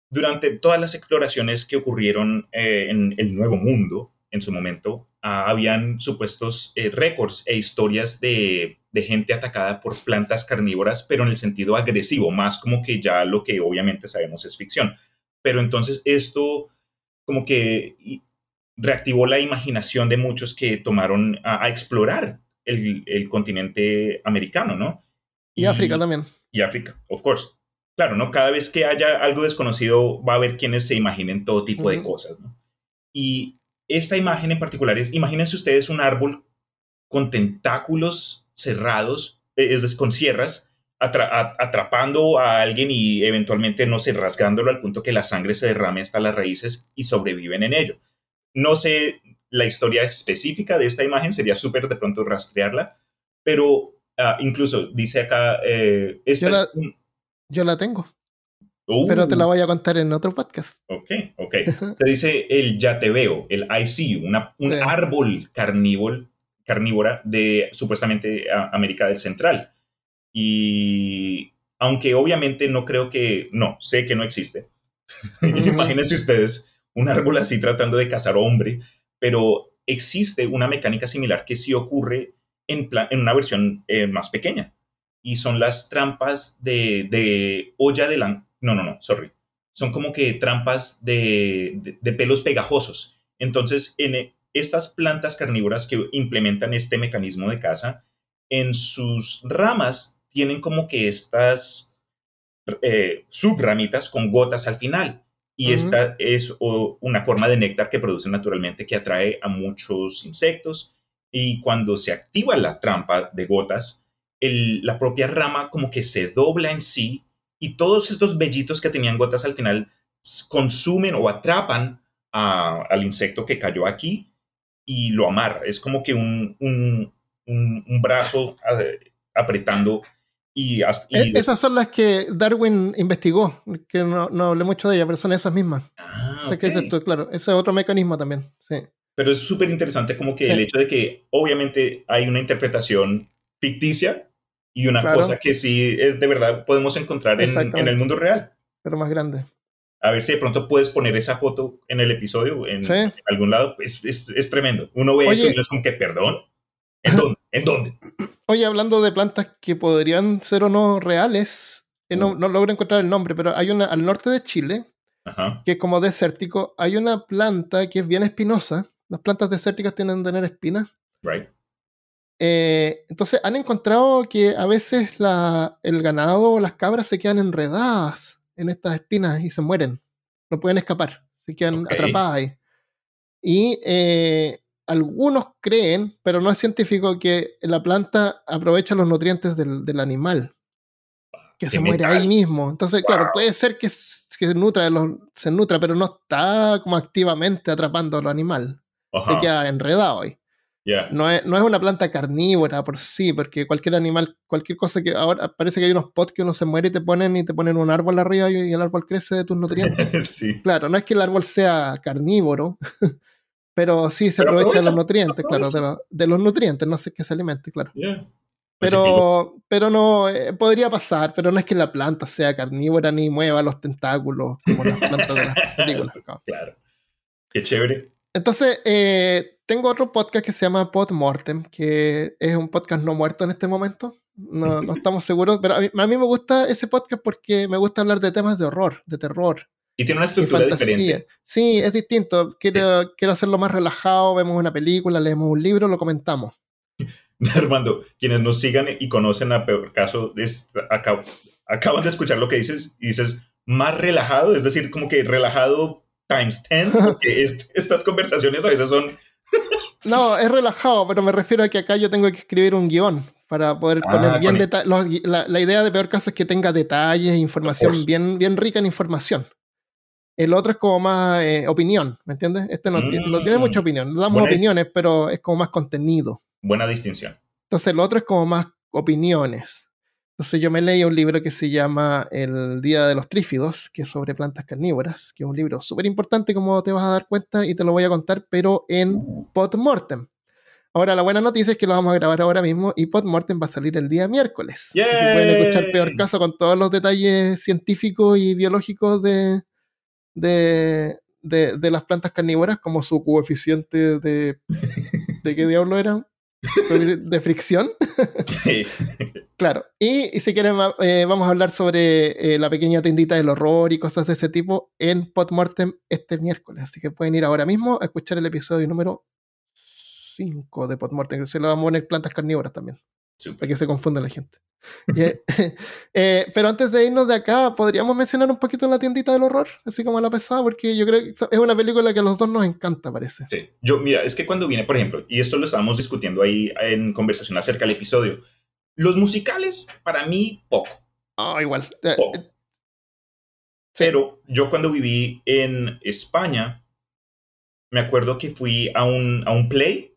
Durante todas las exploraciones que ocurrieron eh, en el Nuevo Mundo en su momento, ah, habían supuestos eh, récords e historias de, de gente atacada por plantas carnívoras, pero en el sentido agresivo, más como que ya lo que obviamente sabemos es ficción. Pero entonces esto como que y- reactivó la imaginación de muchos que tomaron a, a explorar el, el continente americano, ¿no? Y África también. y África, of course. Claro, ¿no? Cada vez que haya algo desconocido, va a haber quienes se imaginen todo tipo de cosas, ¿no? Y esta imagen en particular es, imagínense ustedes un árbol con tentáculos cerrados, eh, es decir, con sierras, atra- atrapando a alguien y eventualmente, no sé, rasgándolo al punto que la sangre se derrame hasta las raíces y sobreviven en ello. No sé la historia específica de esta imagen, sería súper de pronto rastrearla, pero ah, incluso dice acá, eh, esta la- es un- Yo la tengo, Uh, pero te la voy a contar en otro podcast. Ok, ok. Se dice el ya te veo, el I see you, una- un Sí. árbol carnívoro, carnívora de supuestamente a- América del Central. Y aunque obviamente no creo que, no, sé que no existe. Imagínense ustedes un árbol así tratando de cazar hombre, pero existe una mecánica similar que sí ocurre en, en una versión eh, más pequeña. Y son las trampas de, de olla de la... No, no, no, sorry. Son como que trampas de, de- de pelos pegajosos. Entonces, en e- estas plantas carnívoras que implementan este mecanismo de caza, en sus ramas tienen como que estas eh, subramitas con gotas al final. Y esta es o, una forma de néctar que producen naturalmente que atrae a muchos insectos. Y cuando se activa la trampa de gotas, el- la propia rama como que se dobla en sí y todos estos vellitos que tenían gotas al final consumen o atrapan a- al insecto que cayó aquí y lo amarra. Es como que un, un- un- un brazo eh, apretando y, y E- esas son las que Darwin investigó, que no, no hablé mucho de ellas, pero son esas mismas. Ah, Sé que ok. dices tú, claro, ese es otro mecanismo también. Sí. Pero es súper interesante como que Sí. el hecho de que obviamente hay una interpretación ficticia y una Claro. cosa que sí es de verdad podemos encontrar en, en el mundo real. pero más grande. A ver si de pronto puedes poner esa foto en el episodio, en, Sí. en algún lado. Es, es- es tremendo. Uno ve eso Oye. y es como que, perdón. ¿En dónde? ¿En dónde? Oye, hablando de plantas que podrían ser o no reales, eh, no, no logro encontrar el nombre, pero hay una al norte de Chile, Ajá. que es como desértico, hay una planta que es bien espinosa. Las plantas desérticas tienden a tener espinas. Right. Eh, entonces han encontrado que a veces la- el ganado o las cabras se quedan enredadas en estas espinas y se mueren. No pueden escapar, se quedan atrapadas ahí. Y eh, algunos creen, pero no es científico, que la planta aprovecha los nutrientes del, del animal, que se muere ahí mismo. Entonces, claro, puede ser que, se, nutra los, se nutra, pero no está como activamente atrapando al animal. Se queda enredado ahí. No es, no es una planta carnívora por sí, porque cualquier animal, cualquier cosa que ahora parece que hay unos pots que uno se muere y te ponen y te ponen un árbol arriba y, y el árbol crece de tus nutrientes. sí. claro, no es que el árbol sea carnívoro, pero sí se Pero aprovecha de los aprovecha, nutrientes, claro, de, los- de los nutrientes, no sé qué se alimente, claro. Pero, pero no, eh, podría pasar, pero no es que la planta sea carnívora ni mueva los tentáculos como las plantas de las películas. Claro. Qué chévere. Entonces, eh, tengo otro podcast que se llama Pod Mortem, que es un podcast no muerto en este momento. No, no estamos seguros, pero a mí, a mí me gusta ese podcast porque me gusta hablar de temas de horror, de terror Y tiene una estructura diferente. Sí, es distinto. Quiero, quiero hacerlo más relajado. Vemos una película, leemos un libro, lo comentamos. Armando, quienes nos sigan y conocen a Peor Caso, es- acab- acaban de escuchar lo que dices y dices más relajado, es decir, como que relajado times 10, porque est- estas conversaciones a veces son... No, es relajado, pero me refiero a que acá yo tengo que escribir un guion para poder Ah, poner bien detalles. La, la idea de peor caso es que tenga detalles información bien, bien rica en información. El otro es como más eh, opinión, ¿me entiendes? Este no, no tiene Mm. mucha opinión. Le damos opiniones, pero es como más contenido. Buena distinción. Entonces el otro es como más opiniones. Entonces yo me leí un libro que se llama El Día de los Trífidos, que es sobre plantas carnívoras, que es un libro súper importante como te vas a dar cuenta y te lo voy a contar, pero en Podmortem. Ahora la buena noticia es que lo vamos a grabar ahora mismo y Podmortem va a salir el día miércoles. Así que pueden escuchar peor caso con todos los detalles científicos y biológicos de, de, de- de las plantas carnívoras, como su coeficiente de... ¿De qué diablo era? De fricción. Claro, y, y si quieren, eh, vamos a hablar sobre eh, la pequeña tiendita del horror y cosas de ese tipo en Podmortem este miércoles. Así que pueden ir ahora mismo a escuchar el episodio número 5 de Podmortem, se lo vamos a poner plantas carnívoras también, para que se confunda la gente. Eh, pero antes de irnos de acá, podríamos mencionar un poquito la tiendita del horror, así como la pesada, porque yo creo que es una película que a los dos nos encanta, parece. Sí. Yo, mira, es que cuando viene, por ejemplo, y esto lo estábamos discutiendo ahí en conversación acerca del episodio, los musicales, para mí, poco. Ah, igual. Eh, poco. eh, sí. Pero yo cuando viví en España, me acuerdo que fui a un, a un play,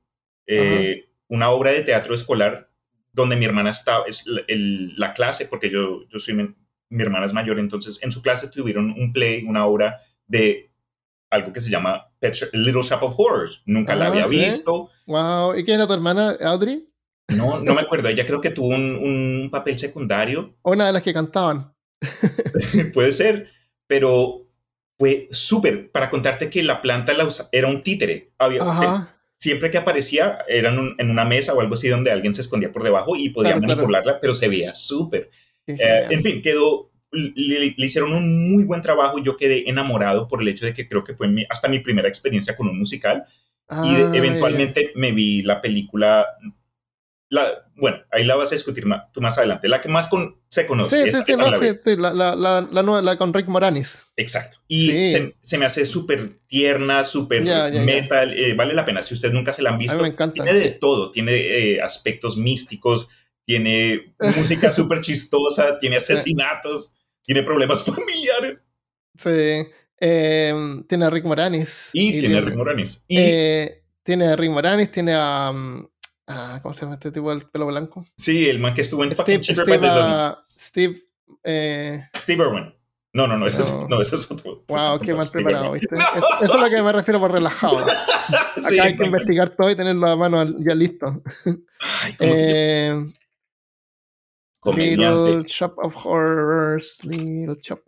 eh, una obra de teatro escolar, donde mi hermana estaba, es la, el- la clase, porque yo, yo soy, mi hermana es mayor, entonces en su clase tuvieron un play, una obra de algo que se llama Pet Little Shop of Horrors. Nunca la Ah, había ¿sí? visto, Wow. ¿Y quién era tu hermana, Audrey? No, no me acuerdo, ella creo que tuvo un, un papel secundario, Una de las que cantaban. puede ser, pero fue súper para contarte que la planta la usa- era un títere. Había, Ajá. siempre que aparecía era en, un- en una mesa o algo así donde alguien se escondía por debajo y podía Claro, claro. manipularla, pero se veía súper. Eh, en fin, quedó, le, le hicieron un muy buen trabajo y yo quedé enamorado por el hecho de que creo que fue mi- hasta mi primera experiencia con un musical y de- Ah, eventualmente me vi la película. La, bueno, ahí la vas a discutir más, tú más adelante. La que más con, se conoce. Sí, sí, esa- sí, esa no, la sí, sí, la, nueva, la con Rick Moranis. Exacto. Y Sí. se, se me hace súper tierna, súper metal. eh, vale la pena. Si ustedes nunca se la han A visto, mí me encanta. tiene de todo. Tiene eh, aspectos místicos, tiene música súper chistosa, tiene asesinatos, tiene problemas familiares. Sí. Eh, tiene a Rick Moranis. Y, tiene a Rick Moranis. Y tiene a Rick Moranis, tiene a. um, a- ¿Cómo se llama este tipo del pelo blanco? sí, el man que estuvo en Steve. Steve, ah, Steve eh, Steve Irwin. No, no, no, ese, Es, No. no, ese es otro. wow, qué mal Steve preparado, Irwin. ¿viste? Eso, eso es lo que me refiero por relajado. Acá Sí, hay que investigar todo y tenerlo a mano ya listo. Ay, ¿cómo se llama? Eh. Little Shop of Horrors, Little Shop.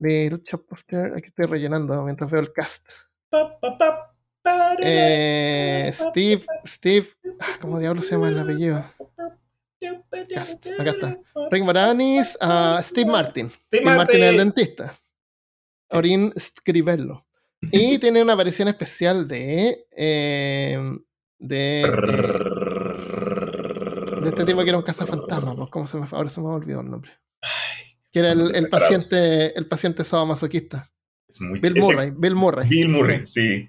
Little Shop of Terror. Aquí estoy rellenando mientras veo el cast. Pa, pa, pa, Eh, Steve, Steve, ah, ¿cómo diablos se llama el apellido? Cast, acá está. Rick Moranis, a Steve Martin. Steve, Martin. es el dentista. Orin Scribello. Y tiene una aparición especial de. eh, de. de este tipo que era un cazafantasma, pues, ¿cómo se me, ahora se me olvidó el nombre. Que era el, paciente, el paciente sadomasoquista. Bill Murray, Bill Murray. Bill Murray, sí.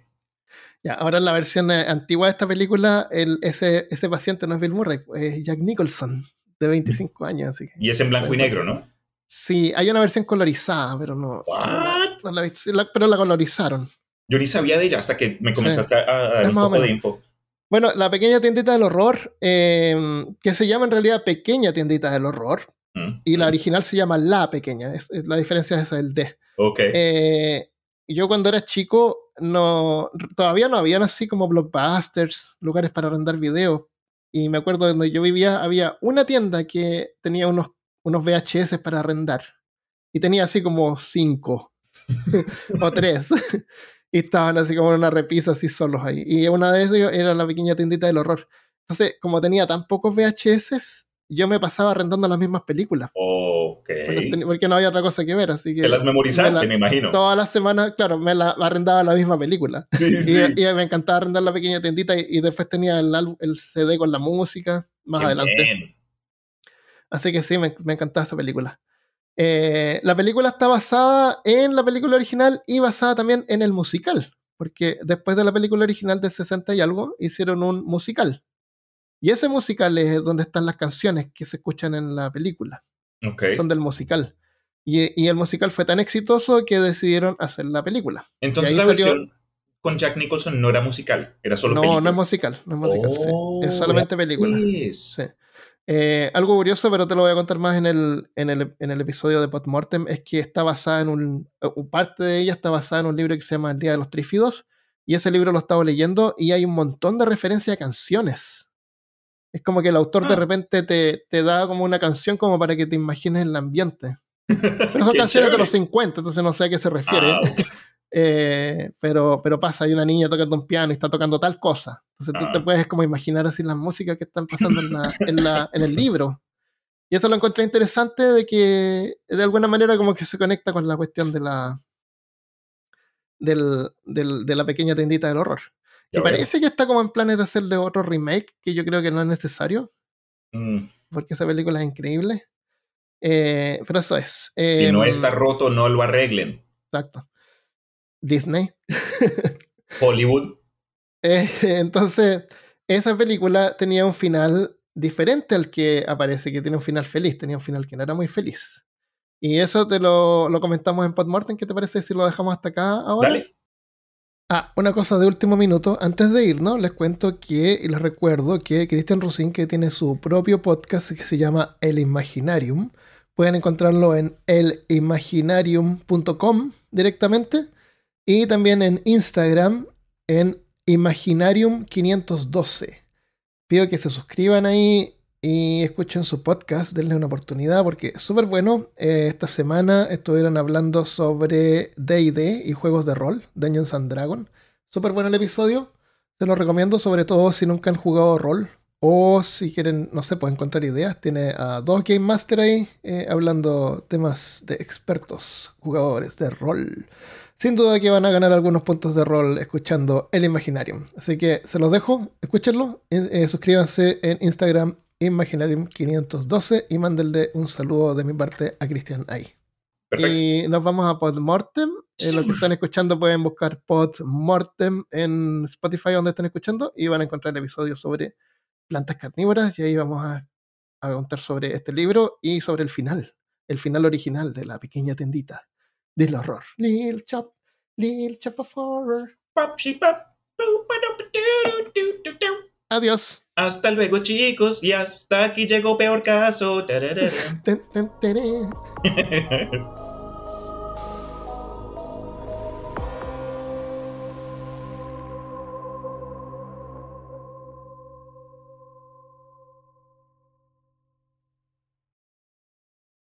Ya, ahora en la versión eh, antigua de esta película, el, ese, ese paciente no es Bill Murray, es Jack Nicholson, de 25 años. Así que, Y es en blanco y negro, ¿no? Sí, hay una versión colorizada, pero no. What? no la he visto, la- pero la colorizaron. Yo ni sabía de ella hasta que me Sí. comenzaste a, a dar Es un poco de info. Bueno, la pequeña tiendita del horror, eh, que se llama en realidad Pequeña Tiendita del Horror, Mm, y la mm, original se llama La Pequeña, es- es- la diferencia es esa, el D. Ok. Eh, yo cuando era chico, no, todavía no habían así como blockbusters, lugares para arrendar videos. Y me acuerdo de donde yo vivía, había una tienda que tenía unos, unos VHS para arrendar. Y tenía así como cinco o tres. y estaban así como en una repisa, así solos ahí. Y una de ellas era la pequeña tiendita del horror. Entonces, como tenía tan pocos VHS, yo me pasaba arrendando las mismas películas. Ok. Porque, no había otra cosa que ver, así que Te las memorizaste, me la- me imagino. todas las semanas, claro, me la arrendaba la misma película. Sí, Y, sí. y me encantaba arrendar la pequeña tiendita y, y después tenía el, el CD con la música más Qué adelante. bien. Así que sí, me, me encantaba esa película. Eh, la película está basada en la película original y basada también en el musical, porque después de la película original del 60 y algo, hicieron un musical. Y ese musical es donde están las canciones que se escuchan en la película, Ok. son del musical. Y, y el musical fue tan exitoso que decidieron hacer la película. Entonces la salió- versión con Jack Nicholson no era musical, era solo No, película. no es musical, no es musical, sí. Oh, es solamente película. Sí. Eh, algo curioso, pero te lo voy a contar más en el, en el, en el episodio de Postmortem, es que está basada en un. o parte de ella está basada en un libro que se llama El Día de los Trífidos, y ese libro lo he estado leyendo y hay un montón de referencias a canciones. Es como que el autor de Ah. repente te, te da como una canción como para que te imagines el ambiente. Pero son canciones de los 50, entonces no sé a qué se refiere. Ah. Eh, pero, pero pasa, hay una niña tocando un piano y está tocando tal cosa. Entonces tú Ah. te puedes como imaginar así las músicas que están pasando en, la, en, la- en el libro. Y eso lo encontré interesante de que de alguna manera como que se conecta con la cuestión de la del, del- de la pequeña tiendita del horror. Veo. parece que está como en planes de hacerle otro remake, que yo creo que no es necesario, Mm, porque esa película es increíble. Eh, pero eso es. Si no Em, está roto, no lo arreglen. Exacto. Disney. Hollywood. Eh, entonces, esa película tenía un final diferente al que aparece, que tiene un final feliz, tenía un final que no era muy feliz. Y eso te lo, lo comentamos en Podmortem, ¿qué te parece si lo dejamos hasta acá ahora? Dale. Ah, una cosa de último minuto, antes de irnos, les cuento que, y les recuerdo que Cristian Rusin, que tiene su propio podcast que se llama El Imaginarium, pueden encontrarlo en elimaginarium.com directamente y también en Instagram en Imaginarium512. Pido que se suscriban ahí y escuchen su podcast, denle una oportunidad porque es súper bueno. Eh, esta semana estuvieron hablando sobre DD y juegos de rol, Dungeons and Dragons. Súper bueno el episodio, se lo recomiendo, sobre todo si nunca han jugado rol o si quieren, no sé, pueden encontrar ideas. Tiene a dos Game Master ahí eh, hablando temas de expertos, jugadores de rol. Sin duda que van a ganar algunos puntos de rol escuchando el Imaginarium. Así que se los dejo, escúchenlo. eh, eh, suscríbanse en Instagram Imaginarium512 y mándenle un saludo de mi parte a Cristian ahí. Perfecto. Y nos vamos a Podmortem. Eh, los que están escuchando pueden buscar Podmortem en Spotify donde están escuchando y van a encontrar el episodio sobre plantas carnívoras y ahí vamos a, a contar sobre este libro y sobre el final, el final original de la pequeña tendita del horror. Lil Chop, Lil Chop of Horror. Adiós. Hasta luego, chicos. Y hasta aquí llegó peor caso.